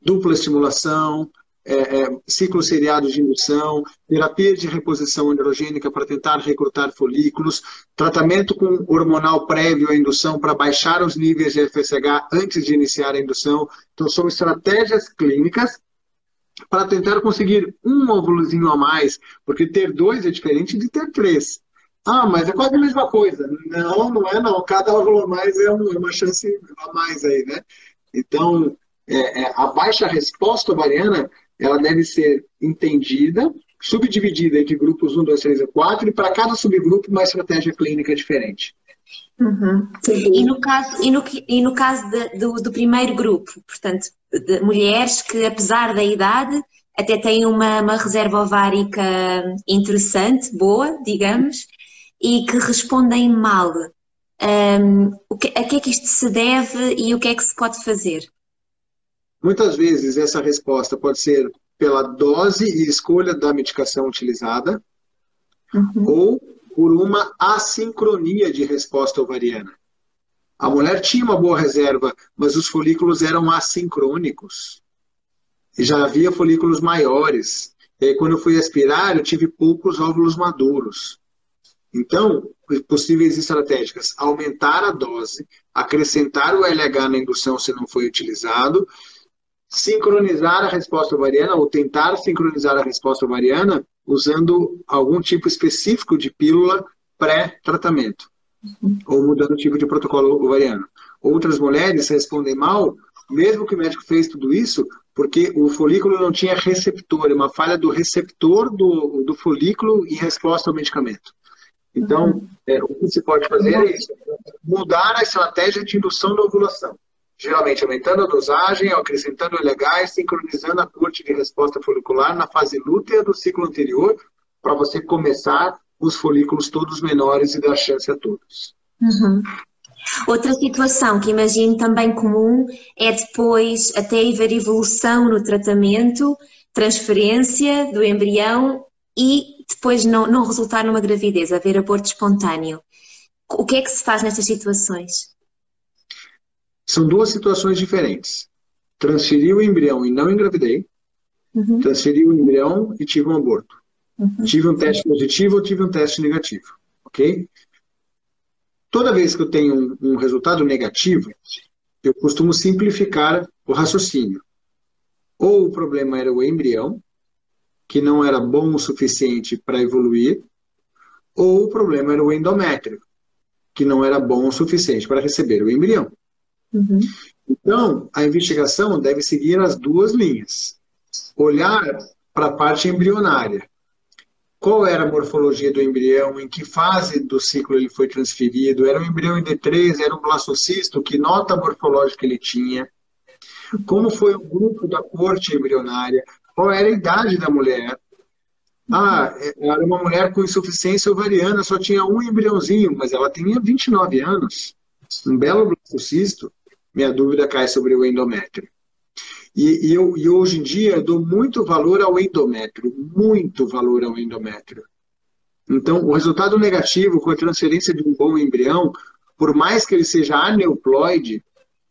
Dupla estimulação, é, é, ciclos seriados de indução, terapia de reposição androgênica para tentar recrutar folículos, tratamento com hormonal prévio à indução para baixar os níveis de FSH antes de iniciar a indução. Então, são estratégias clínicas para tentar conseguir um óvulozinho a mais, porque ter dois é diferente de ter três. Ah, mas é quase a mesma coisa. Não, não é não. Cada óvulo a mais é, é uma chance a mais aí, né? Então, é, é, a baixa resposta ovariana ela deve ser entendida, subdividida entre grupos 1, 2, 3 e 4, e para cada subgrupo uma estratégia clínica diferente. Uhum. E no caso, e no, e no caso de, do, do primeiro grupo, portanto, de mulheres que, apesar da idade, até têm uma, uma reserva ovárica interessante, boa, digamos, e que respondem mal. Um, o que, a que é que isto se deve e o que é que se pode fazer? Muitas vezes essa resposta pode ser pela dose e escolha da medicação utilizada uhum. ou por uma assincronia de resposta ovariana. A mulher tinha uma boa reserva, mas os folículos eram assincrônicos. E já havia folículos maiores. E aí, quando eu fui aspirar, eu tive poucos óvulos maduros. Então, possíveis estratégias: aumentar a dose, acrescentar o LH na indução se não foi utilizado, sincronizar a resposta ovariana ou tentar sincronizar a resposta ovariana usando algum tipo específico de pílula pré-tratamento uhum. ou mudando o tipo de protocolo ovariano. Outras mulheres respondem mal, mesmo que o médico fez tudo isso, porque o folículo não tinha receptor, é uma falha do receptor do, do folículo em resposta ao medicamento. Então, uhum. é, o que se pode fazer é isso, mudar a estratégia de indução da ovulação geralmente aumentando a dosagem, acrescentando LH sincronizando a corte de resposta folicular na fase lútea do ciclo anterior, para você começar os folículos todos menores e dar chance a todos. Uhum. Outra situação que imagino também comum é depois até haver evolução no tratamento, transferência do embrião e depois não, não resultar numa gravidez, haver aborto espontâneo. O que é que se faz nessas situações? São duas situações diferentes. Transferi o embrião e não engravidei. Uhum. Transferi o embrião e tive um aborto. Uhum. Tive um teste positivo ou tive um teste negativo. Ok? Toda vez que eu tenho um, um resultado negativo, eu costumo simplificar o raciocínio. Ou o problema era o embrião, que não era bom o suficiente para evoluir, ou o problema era o endométrio, que não era bom o suficiente para receber o embrião. Uhum. Então, a investigação deve seguir as duas linhas. Olhar para a parte embrionária. Qual era a morfologia do embrião? Em que fase do ciclo ele foi transferido? Era um embrião em D3? Era um blastocisto? Que nota morfológica ele tinha? Como foi o grupo da corte embrionária? Qual era a idade da mulher? Ah, era uma mulher com insuficiência ovariana, só tinha um embriãozinho, mas ela tinha 29 anos. Um belo blastocisto. Minha dúvida cai sobre o endométrio. E, e, eu, e hoje em dia eu dou muito valor ao endométrio, muito valor ao endométrio. Então, o resultado negativo com a transferência de um bom embrião, por mais que ele seja aneuploide,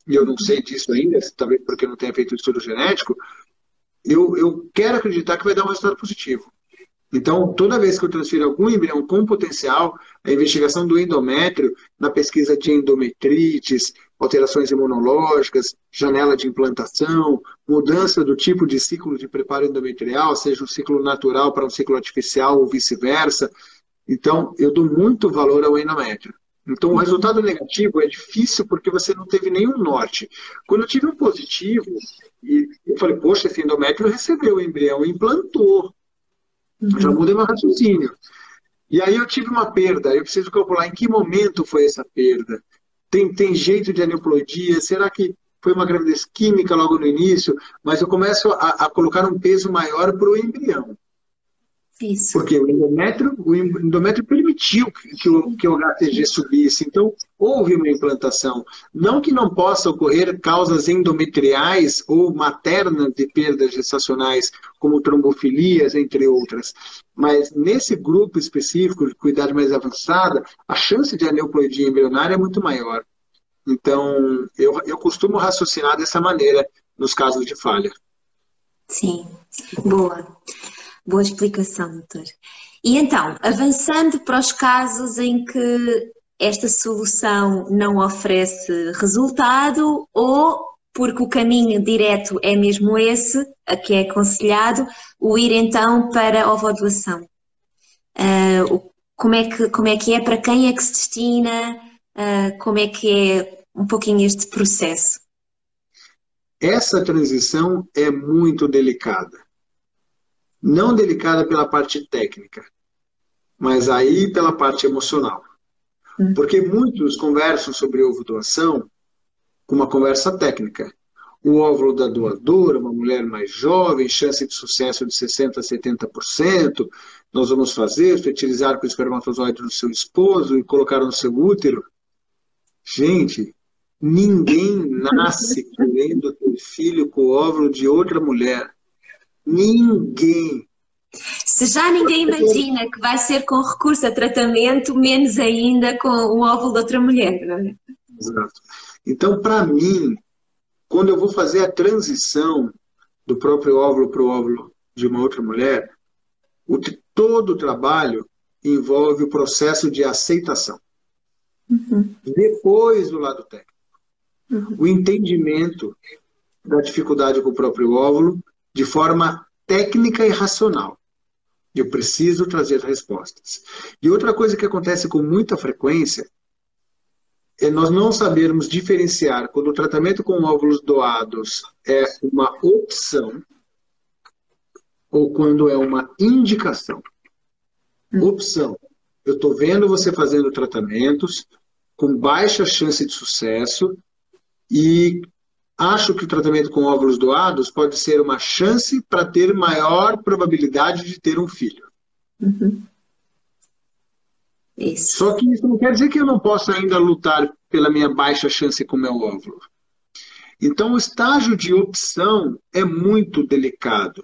e eu não sei disso ainda, talvez porque não tenha feito estudo genético, eu, eu quero acreditar que vai dar um resultado positivo. Então, toda vez que eu transfiro algum embrião com potencial, a investigação do endométrio, na pesquisa de endometrites, alterações imunológicas, janela de implantação, mudança do tipo de ciclo de preparo endometrial, seja um ciclo natural para um ciclo artificial ou vice-versa. Então, eu dou muito valor ao endométrio. Então, o resultado negativo é difícil porque você não teve nenhum norte. Quando eu tive um positivo, e eu falei, poxa, esse endométrio recebeu o embrião e implantou. Uhum. Já mudei meu raciocínio. E aí eu tive uma perda, eu preciso calcular em que momento foi essa perda. Tem, tem jeito de aneuploidia? Será que foi uma gravidez química logo no início? Mas eu começo a, a colocar um peso maior para o embrião. Isso. Porque o endométrio, o endométrio permitiu que o, que o HTG subisse. Então, houve uma implantação. Não que não possa ocorrer causas endometriais ou maternas de perdas gestacionais, como trombofilias, entre outras. Mas nesse grupo específico de cuidado mais avançada, a chance de aneuploidia embrionária é muito maior. Então, eu, eu costumo raciocinar dessa maneira nos casos de falha. Sim, boa. Boa explicação, doutor. E então, avançando para os casos em que esta solução não oferece resultado ou porque o caminho direto é mesmo esse, a que é aconselhado, o ir então para a ovodoação. Uh, como, é que, como é que é, para quem é que se destina, uh, como é que é um pouquinho este processo? Essa transição é muito delicada não delicada pela parte técnica, mas aí pela parte emocional. Hum. Porque muitos conversam sobre ovo doação com uma conversa técnica. O óvulo da doadora, uma mulher mais jovem, chance de sucesso de 60% a 70%, nós vamos fazer, fertilizar com o espermatozoide do seu esposo e colocar no seu útero. Gente, ninguém nasce querendo ter filho com o óvulo de outra mulher. Ninguém. Se já ninguém imagina que vai ser com recurso a tratamento, menos ainda com o óvulo de outra mulher, não é? Exato. Então, para mim, quando eu vou fazer a transição do próprio óvulo para o óvulo de uma outra mulher, o, todo o trabalho envolve o processo de aceitação. Uhum. Depois do lado técnico. Uhum. O entendimento da dificuldade com o próprio óvulo de forma técnica e racional. Eu preciso trazer respostas. E outra coisa que acontece com muita frequência é nós não sabermos diferenciar quando o tratamento com óvulos doados é uma opção ou quando é uma indicação. Hum. Opção. Eu estou vendo você fazendo tratamentos com baixa chance de sucesso e acho que o tratamento com óvulos doados pode ser uma chance para ter maior probabilidade de ter um filho. Uhum. Só que isso não quer dizer que eu não possa ainda lutar pela minha baixa chance com meu óvulo. Então, o estágio de opção é muito delicado.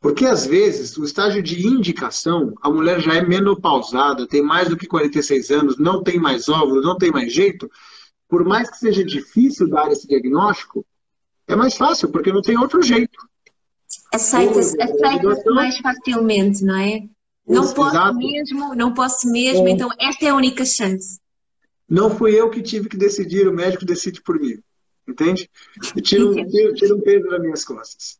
Porque às vezes o estágio de indicação, a mulher já é menopausada, tem mais do que 46 anos, não tem mais óvulos, não tem mais jeito. Por mais que seja difícil dar esse diagnóstico, é mais fácil, porque não tem outro jeito. Aceita-se aceita mais facilmente, não é? Não Isso, posso exato. mesmo, não posso mesmo, é. então esta é a única chance. Não fui eu que tive que decidir, o médico decide por mim. Entende? Tira tira, tira um peso das minhas costas.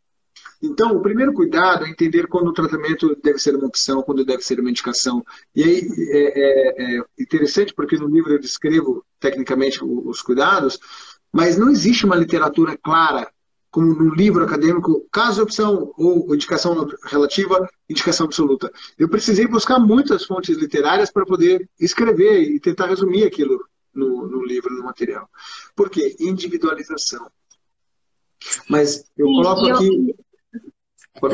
Então, o primeiro cuidado é entender quando o tratamento deve ser uma opção, quando deve ser uma indicação. E aí é, é, é interessante porque no livro eu descrevo tecnicamente os cuidados, mas não existe uma literatura clara, como no livro acadêmico, caso opção ou indicação relativa, indicação absoluta. Eu precisei buscar muitas fontes literárias para poder escrever e tentar resumir aquilo no, no livro, no material. Por quê? Individualização. Mas eu coloco aqui.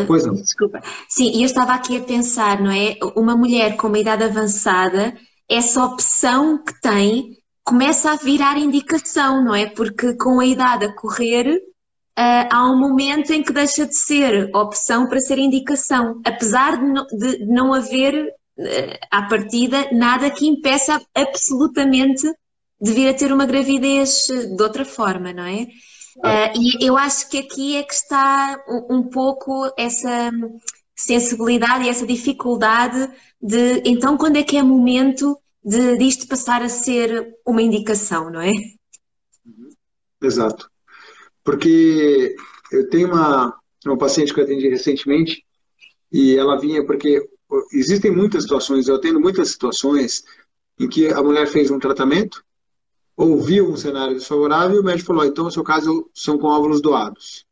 Pois não. Desculpa. Sim, e eu estava aqui a pensar, não é? Uma mulher com uma idade avançada, essa opção que tem começa a virar indicação, não é? Porque com a idade a correr, uh, há um momento em que deixa de ser opção para ser indicação, apesar de não, haver, uh, à partida, nada que impeça absolutamente de vir a ter uma gravidez de outra forma, não é? Uh, e eu acho que aqui é que está um, um, pouco essa sensibilidade e essa dificuldade de então quando é que é momento de disto passar a ser uma indicação, não é? Exato. Porque eu tenho uma, uma paciente que eu atendi recentemente e ela vinha porque existem muitas situações, eu atendo muitas situações em que a mulher fez um tratamento ouviu um cenário desfavorável e o médico falou: então, no seu caso, são com óvulos doados.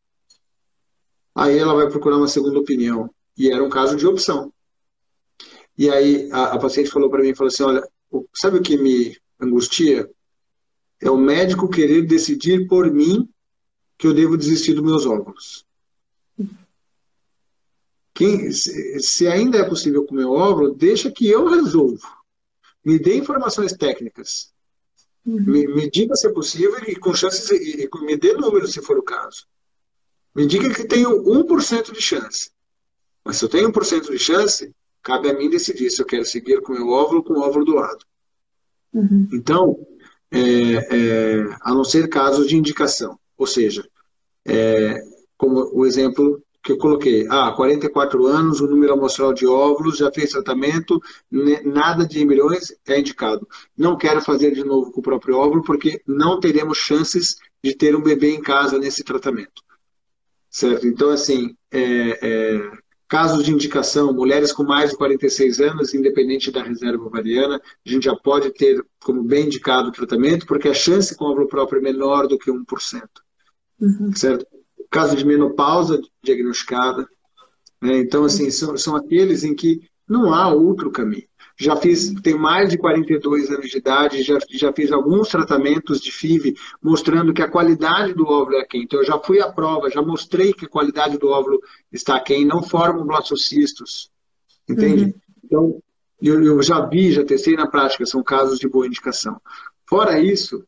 Aí ela vai procurar uma segunda opinião. E era um caso de opção. E aí a, a paciente falou para mim: falou assim, olha, sabe o que me angustia? É o médico querer decidir por mim que eu devo desistir dos meus óvulos. Quem, se, se ainda é possível comer óvulo, deixa que eu resolvo. Me dê informações técnicas. Me, me, diga se é possível e com chances, e, e, me dê números se for o caso. Me diga que tenho 1% de chance. Mas se eu tenho 1% de chance, cabe a mim decidir se eu quero seguir com o meu óvulo ou com o óvulo doado. Uhum. Então, é, é, a não ser casos de indicação. Ou seja, é, como o exemplo que eu coloquei, ah, 44 anos, o número amostral de óvulos, já fez tratamento, nada de embriões é indicado. Não quero fazer de novo com o próprio óvulo, porque não teremos chances de ter um bebê em casa nesse tratamento. Certo? Então, assim, é, é, casos de indicação, mulheres com mais de 46 anos, independente da reserva ovariana, a gente já pode ter como bem indicado o tratamento, porque a chance com óvulo próprio é menor do que 1%. Uhum. Certo? Caso de menopausa diagnosticada. Né? Então, assim, são, são aqueles em que não há outro caminho. Já fiz, tenho mais de 42 anos de idade, já, já fiz alguns tratamentos de FIV mostrando que a qualidade do óvulo é aquém. Então, eu já fui à prova, já mostrei que a qualidade do óvulo está aquém, não formam blastocistos. Entende? Uhum. Então, eu, eu já vi, já testei na prática, são casos de boa indicação. Fora isso,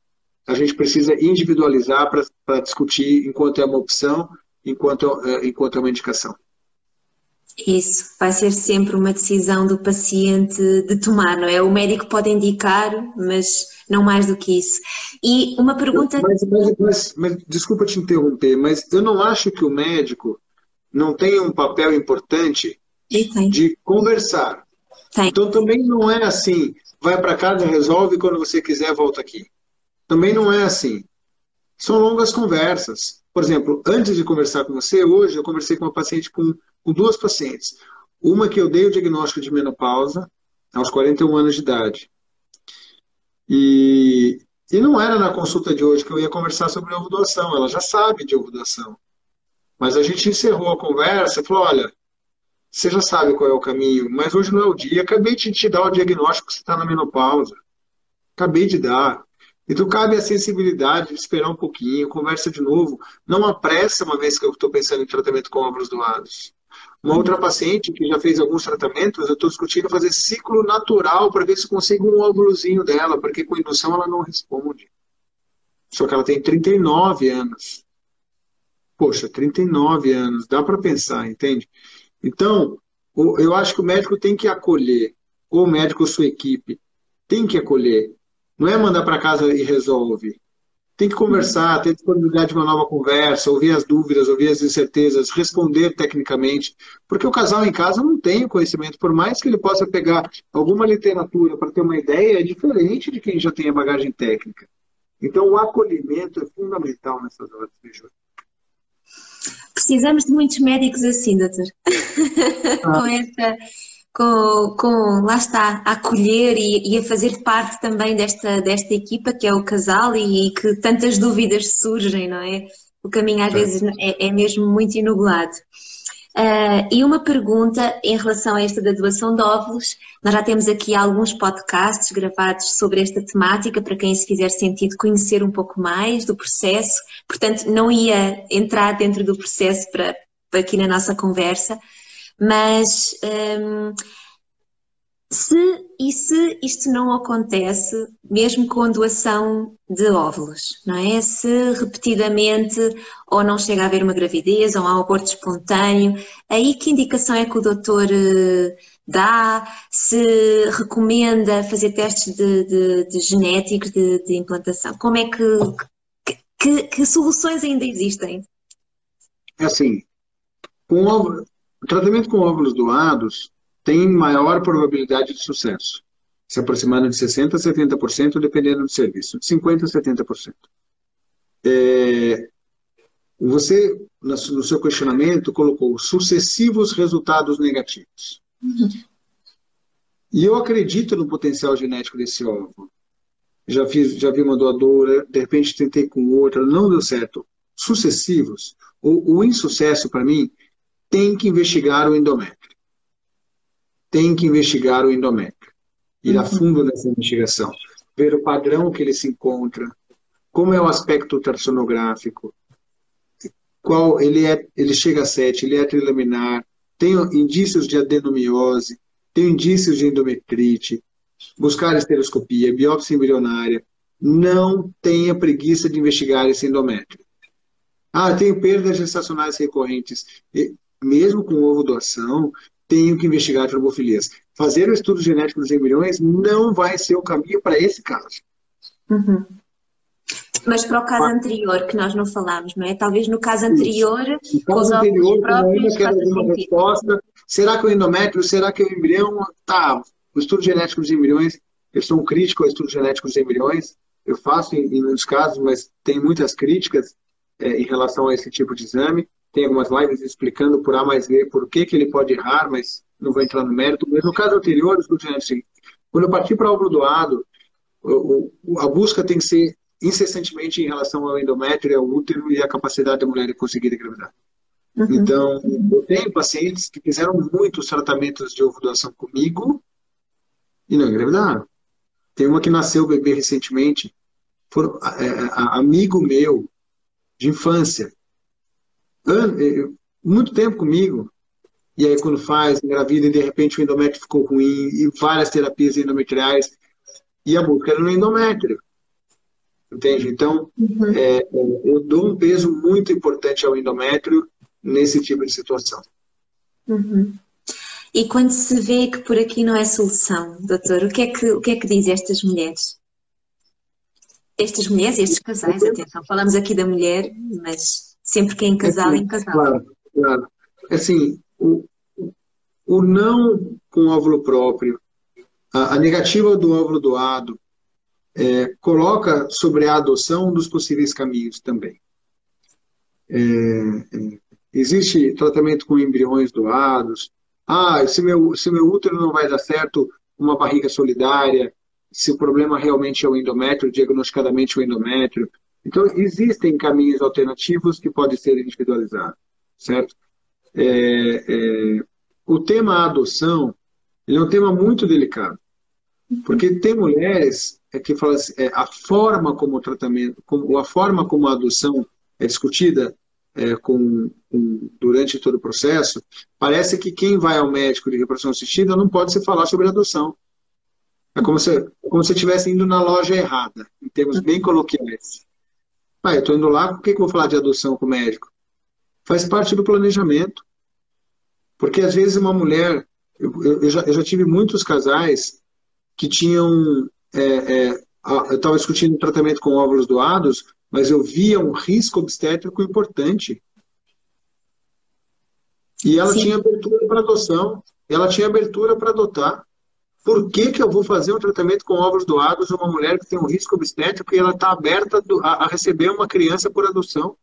a gente precisa individualizar para discutir enquanto é uma opção, enquanto, é, enquanto é uma indicação. Isso, vai ser sempre uma decisão do paciente de tomar, não é? O médico pode indicar, mas não mais do que isso. E uma pergunta. Mas, mas, mas, mas desculpa te interromper, mas eu não acho que o médico não tenha um papel importante de conversar. Tem. Então também não é assim, vai para casa, resolve, quando você quiser, volta aqui. Também não é assim. São longas conversas. Por exemplo, antes de conversar com você, hoje eu conversei com uma paciente com, com duas pacientes. Uma que eu dei o diagnóstico de menopausa aos 41 anos de idade. E, e não era na consulta de hoje que eu ia conversar sobre ovo doação. Ela já sabe de ovo doação. Mas a gente encerrou a conversa e falou: olha, você já sabe qual é o caminho, mas hoje não é o dia. Acabei de te dar o diagnóstico que você está na menopausa. Acabei de dar. Então cabe a sensibilidade de esperar um pouquinho, conversa de novo. Não apressa uma vez que eu estou pensando em tratamento com óvulos doados. Uma outra paciente que já fez alguns tratamentos, eu estou discutindo fazer ciclo natural para ver se consigo um óvulozinho dela, porque com indução ela não responde. Só que ela tem 39 anos. Poxa, 39 anos, dá para pensar, entende? Então, eu acho que o médico tem que acolher, ou o médico ou sua equipe, tem que acolher. Não é mandar para casa e resolve. Tem que conversar, ter disponibilidade de uma nova conversa, ouvir as dúvidas, ouvir as incertezas, responder tecnicamente. Porque o casal em casa não tem o conhecimento, por mais que ele possa pegar alguma literatura para ter uma ideia, é diferente de quem já tem a bagagem técnica. Então, o acolhimento é fundamental nessas horas, Júlio. Precisamos de muitos médicos assim, doutor. Ah. com essa com, com, lá está, a acolher e, e, a fazer parte também desta, desta equipa que é o casal e, e que tantas dúvidas surgem, não é? O caminho às vezes é, é mesmo muito inublado. Uh, e uma pergunta em relação a esta da doação de óvulos. Nós já temos aqui alguns podcasts gravados sobre esta temática, para quem se fizer sentido conhecer um pouco mais do processo. Portanto, não ia entrar dentro do processo para, para aqui na nossa conversa, mas um, se e se isto não acontece, mesmo com doação de óvulos, não é? Se repetidamente ou não chega a haver uma gravidez ou há um aborto espontâneo, aí que indicação é que o doutor eh, dá? Se recomenda fazer testes de, de, de genéticos de, de, implantação? Como é que, que, que soluções ainda existem? É assim, com o tratamento com óvulos doados, tem maior probabilidade de sucesso, se aproximando de 60% a 70%, dependendo do serviço, de 50% a 70%. É, você, no seu questionamento, colocou sucessivos resultados negativos. E eu acredito no potencial genético desse óvulo. Já, fiz, já vi uma doadora, de repente tentei com outra, não deu certo. Sucessivos, o, o insucesso, para mim, tem que investigar o endométrio. Tem que investigar o endométrio, ir a uhum. fundo nessa investigação, ver o padrão que ele se encontra, como é o aspecto ultrassonográfico, qual ele é, ele chega a 7, ele é trilaminar, tem indícios de adenomiose, tem indícios de endometrite, buscar estereoscopia, biópsia embrionária, não tenha preguiça de investigar esse endométrio. Ah, tenho perdas gestacionais recorrentes. Mesmo com ovo doação, tenho que investigar trombofilias. Fazer o estudo genético dos embriões não vai ser o caminho para esse caso. Uhum. Mas para o caso anterior, que nós não falámos, não é? Talvez no caso anterior, no caso anterior, próprios, quero uma resposta. Será que o endométrio, será que o embrião. Tá, o estudo genético dos embriões, eu sou um crítico ao estudo genético dos embriões, eu faço em, em muitos casos, mas tem muitas críticas é, em relação a esse tipo de exame tem algumas lives explicando por A mais B por que, que ele pode errar, mas não vou entrar no mérito. Mas no caso anterior, assim, quando eu parti para o óvulo doado, a busca tem que ser incessantemente em relação ao endométrio, ao útero e à capacidade da mulher de conseguir engravidar. Uhum. Então, eu tenho pacientes que fizeram muitos tratamentos de ovo doação comigo e não engravidaram. Tem uma que nasceu bebê recentemente, é, é, amigo meu de infância, muito tempo comigo. E aí, quando faz, engravida, e de repente o endométrio ficou ruim, e várias terapias endometriais, e a busca era no endométrio. Entende? Então, uhum. é, eu dou um peso muito importante ao endométrio nesse tipo de situação. Uhum. E quando se vê que por aqui não é solução, doutor, o que é que, o que, é que diz estas mulheres? Estas mulheres, estes casais, atenção, falamos aqui da mulher, mas Sempre que é em casal, é, em casal. Claro, claro. Assim, o, o não com óvulo próprio, a, a negativa do óvulo doado, é, coloca sobre a adoção um dos possíveis caminhos também. É, é, existe tratamento com embriões doados. Ah, se meu, se meu útero não vai dar certo, uma barriga solidária. Se o problema realmente é o endométrio, diagnosticadamente o endométrio. Então, existem caminhos alternativos que podem ser individualizados, certo? É, é, o tema adoção é um tema muito delicado, porque tem mulheres é, que falam assim, é, a forma como o tratamento, como, a forma como a adoção é discutida é, com, com, durante todo o processo, parece que quem vai ao médico de reprodução assistida não pode se falar sobre adoção. É como se, como se estivesse indo na loja errada, em termos bem coloquiais. Ah, eu estou indo lá, por que, que eu vou falar de adoção com o médico? Faz parte do planejamento. Porque às vezes uma mulher, eu, eu, já, eu já, tive muitos casais que tinham, é, é, eu estava discutindo tratamento com óvulos doados, mas eu via um risco obstétrico importante. E ela Sim. tinha abertura para adoção, ela tinha abertura para adotar. Por que, que eu vou fazer um tratamento com óvulos doados uma mulher que tem um risco obstétrico e ela está aberta a, receber uma criança por adoção?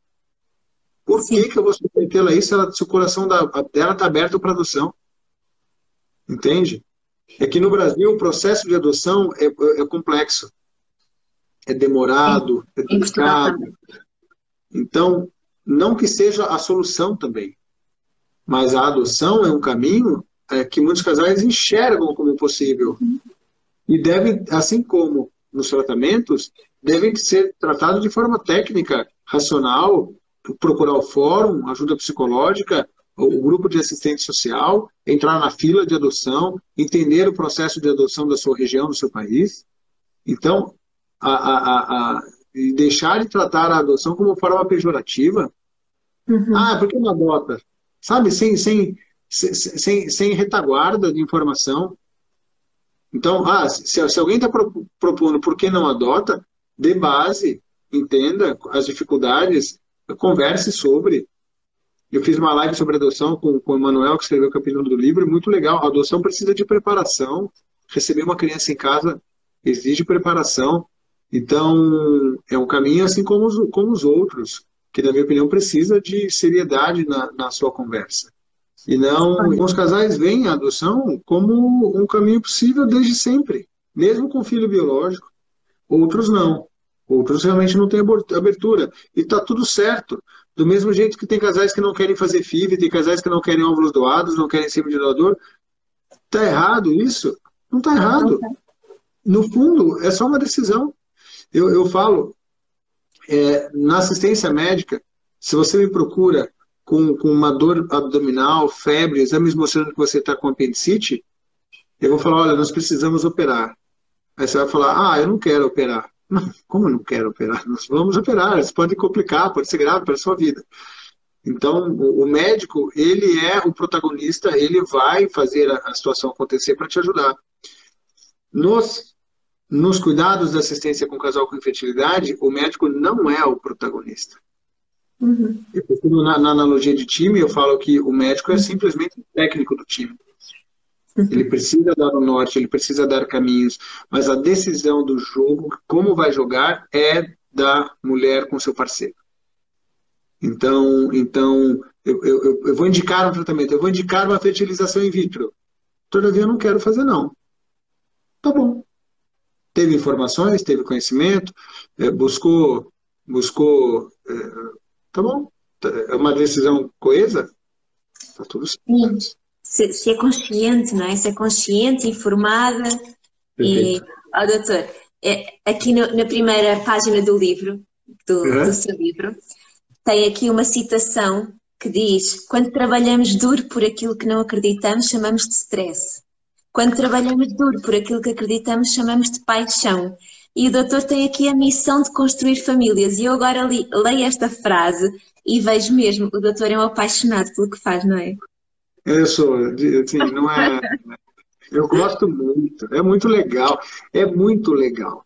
Por que, que eu vou submetê-la a isso ela, se o coração da, dela está aberto para adoção? Entende? É que no Brasil o processo de adoção é, é complexo. É demorado, é delicado. Então, não que seja a solução também, mas a adoção é um caminho é, que muitos casais enxergam como possível. E deve, assim como nos tratamentos, devem ser tratados de forma técnica, racional, procurar o fórum, ajuda psicológica, o grupo de assistente social, entrar na fila de adoção, entender o processo de adoção da sua região, do seu país. Então, a, a, a, deixar de tratar a adoção como forma pejorativa. Uhum. Ah, por que não adota? Sabe, sem, sem, sem, sem retaguarda de informação. Então, ah, se, se alguém está propondo por que não adota, dê base, entenda as dificuldades, converse sobre. Eu fiz uma live sobre adoção com, com o Emanuel, que escreveu o capítulo do livro, muito legal. A adoção precisa de preparação. Receber uma criança em casa exige preparação. Então, é um caminho assim como os, como os outros, que, na minha opinião, precisa de seriedade na, na sua conversa. E não, alguns casais veem a adoção como um caminho possível desde sempre, mesmo com filho biológico. Outros não. Outros realmente não têm abertura. E está tudo certo. Do mesmo jeito que tem casais que não querem fazer FIV, tem casais que não querem óvulos doados, não querem sempre de doador. Está errado isso? Não está errado. No fundo, é só uma decisão. Eu, eu falo, é, na assistência médica, se você me procura com, com uma dor abdominal, febre, exames mostrando que você está com apendicite, eu vou falar, olha, nós precisamos operar. Aí você vai falar, ah, eu não quero operar. Não, como eu não quero operar? Nós vamos operar, isso pode complicar, pode ser grave para a sua vida. Então, o médico, ele é o protagonista, ele vai fazer a situação acontecer para te ajudar. Nos, nos cuidados da assistência com casal com infertilidade, o médico não é o protagonista. Uhum. Na, na, analogia de time, eu falo que o médico é simplesmente o técnico do time. Uhum. Ele precisa dar o norte, ele precisa dar caminhos, mas a decisão do jogo, como vai jogar, é da mulher com seu parceiro. Então, então eu, eu, eu vou indicar um tratamento, eu vou indicar uma fertilização in vitro. Todavia, eu não quero fazer, não. Tá bom. Teve informações, teve conhecimento, é, buscou, buscou é, tá bom. É uma decisão coesa, tá tudo certo. Se, se, é consciente, não é? Se é consciente, informada. E, oh, doutor, é, aqui no, na primeira página do livro, do, uhum. do seu livro, tem aqui uma citação que diz: Quando trabalhamos duro por aquilo que não acreditamos, chamamos de stress. Quando trabalhamos duro por aquilo que acreditamos, chamamos de paixão. E o doutor tem aqui a missão de construir famílias. E eu agora li, leio esta frase e vejo mesmo, o doutor é um apaixonado pelo que faz, não é? Eu sou, assim, não é. Eu gosto muito, é muito legal, é muito legal.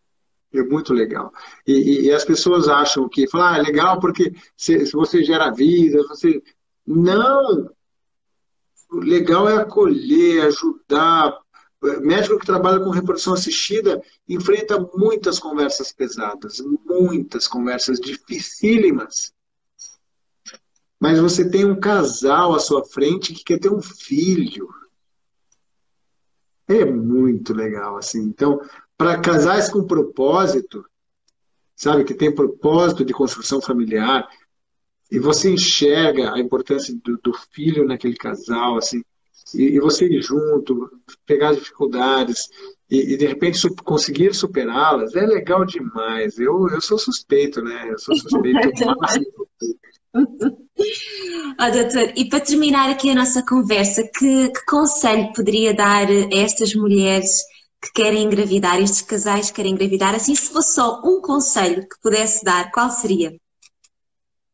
É muito legal. E, e, as pessoas acham que, falar, ah, é legal porque se, se você gera vida, você. Não! O legal é acolher, ajudar, médico que trabalha com reprodução assistida enfrenta muitas conversas pesadas, muitas conversas dificílimas. Mas você tem um casal à sua frente que quer ter um filho. É muito legal, assim. Então, para casais com propósito, sabe, que tem propósito de construção familiar, e você enxerga a importância do, do filho naquele casal, assim, e, e você ir junto, pegar as dificuldades e, e de repente su conseguir superá-las, é legal demais. Eu, eu sou suspeito, né? Eu sou suspeito. oh, doutor, e para terminar aqui a nossa conversa, que, que conselho poderia dar a estas mulheres que querem engravidar, estes casais que querem engravidar, assim, se fosse só um conselho que pudesse dar, qual seria?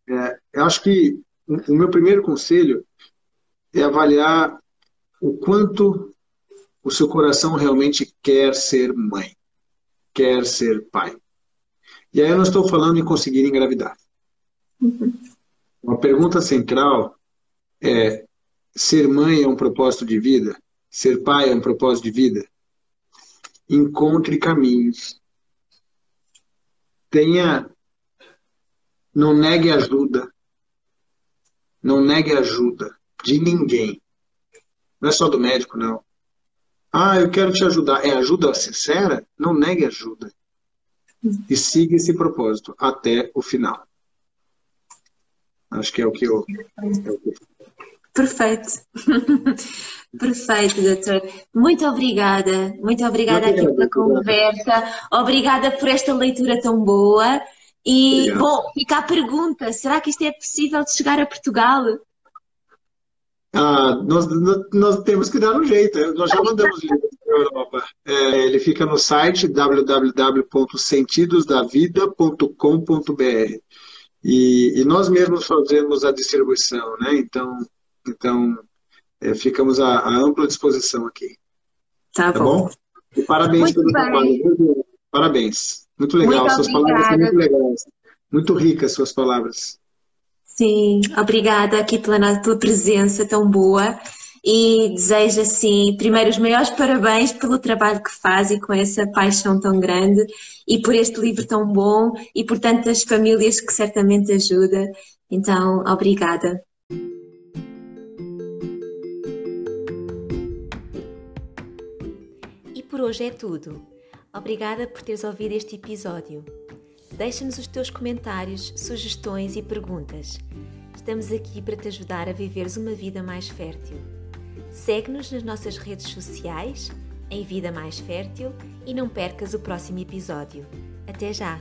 É, eu acho que o meu primeiro conselho é avaliar o quanto o seu coração realmente quer ser mãe, quer ser pai. E aí eu não estou falando em conseguir engravidar. Uhum. Uma pergunta central é: ser mãe é um propósito de vida? Ser pai é um propósito de vida? Encontre caminhos. Tenha. Não negue ajuda. Não negue ajuda de ninguém. Não é só do médico, não. Ah, eu quero te ajudar. É ajuda sincera? Não negue ajuda. E siga esse propósito até o final. Acho que é o que eu. É o que eu... Perfeito. Perfeito, doutor. Muito obrigada. Muito obrigada aqui pela conversa. Obrigada por esta leitura tão boa. E, Obrigado. bom, fica a pergunta: será que isto é possível de chegar a Portugal? Ah, nós, nós temos que dar um jeito. Nós já mandamos livro para a Europa. É, ele fica no site www.sentidosdavida.com.br e, e, nós mesmos fazemos a distribuição, né? Então, então é, ficamos à, à, ampla disposição aqui. Tá, tá bom. bom. E parabéns muito pelo trabalho. Parabéns. Muito legal. Muito suas obrigada. palavras são muito legais. Muito ricas suas palavras. Sim, obrigada aqui pela tua presença tão boa e desejo assim, primeiro os maiores parabéns pelo trabalho que faz e com essa paixão tão grande e por este livro tão bom e por tantas famílias que certamente ajuda. Então, obrigada. E por hoje é tudo. Obrigada por teres ouvido este episódio. Deixa-nos os teus comentários, sugestões e perguntas. Estamos aqui para te ajudar a viveres uma vida mais fértil. Segue-nos nas nossas redes sociais, em Vida Mais Fértil, e não percas o próximo episódio. Até já!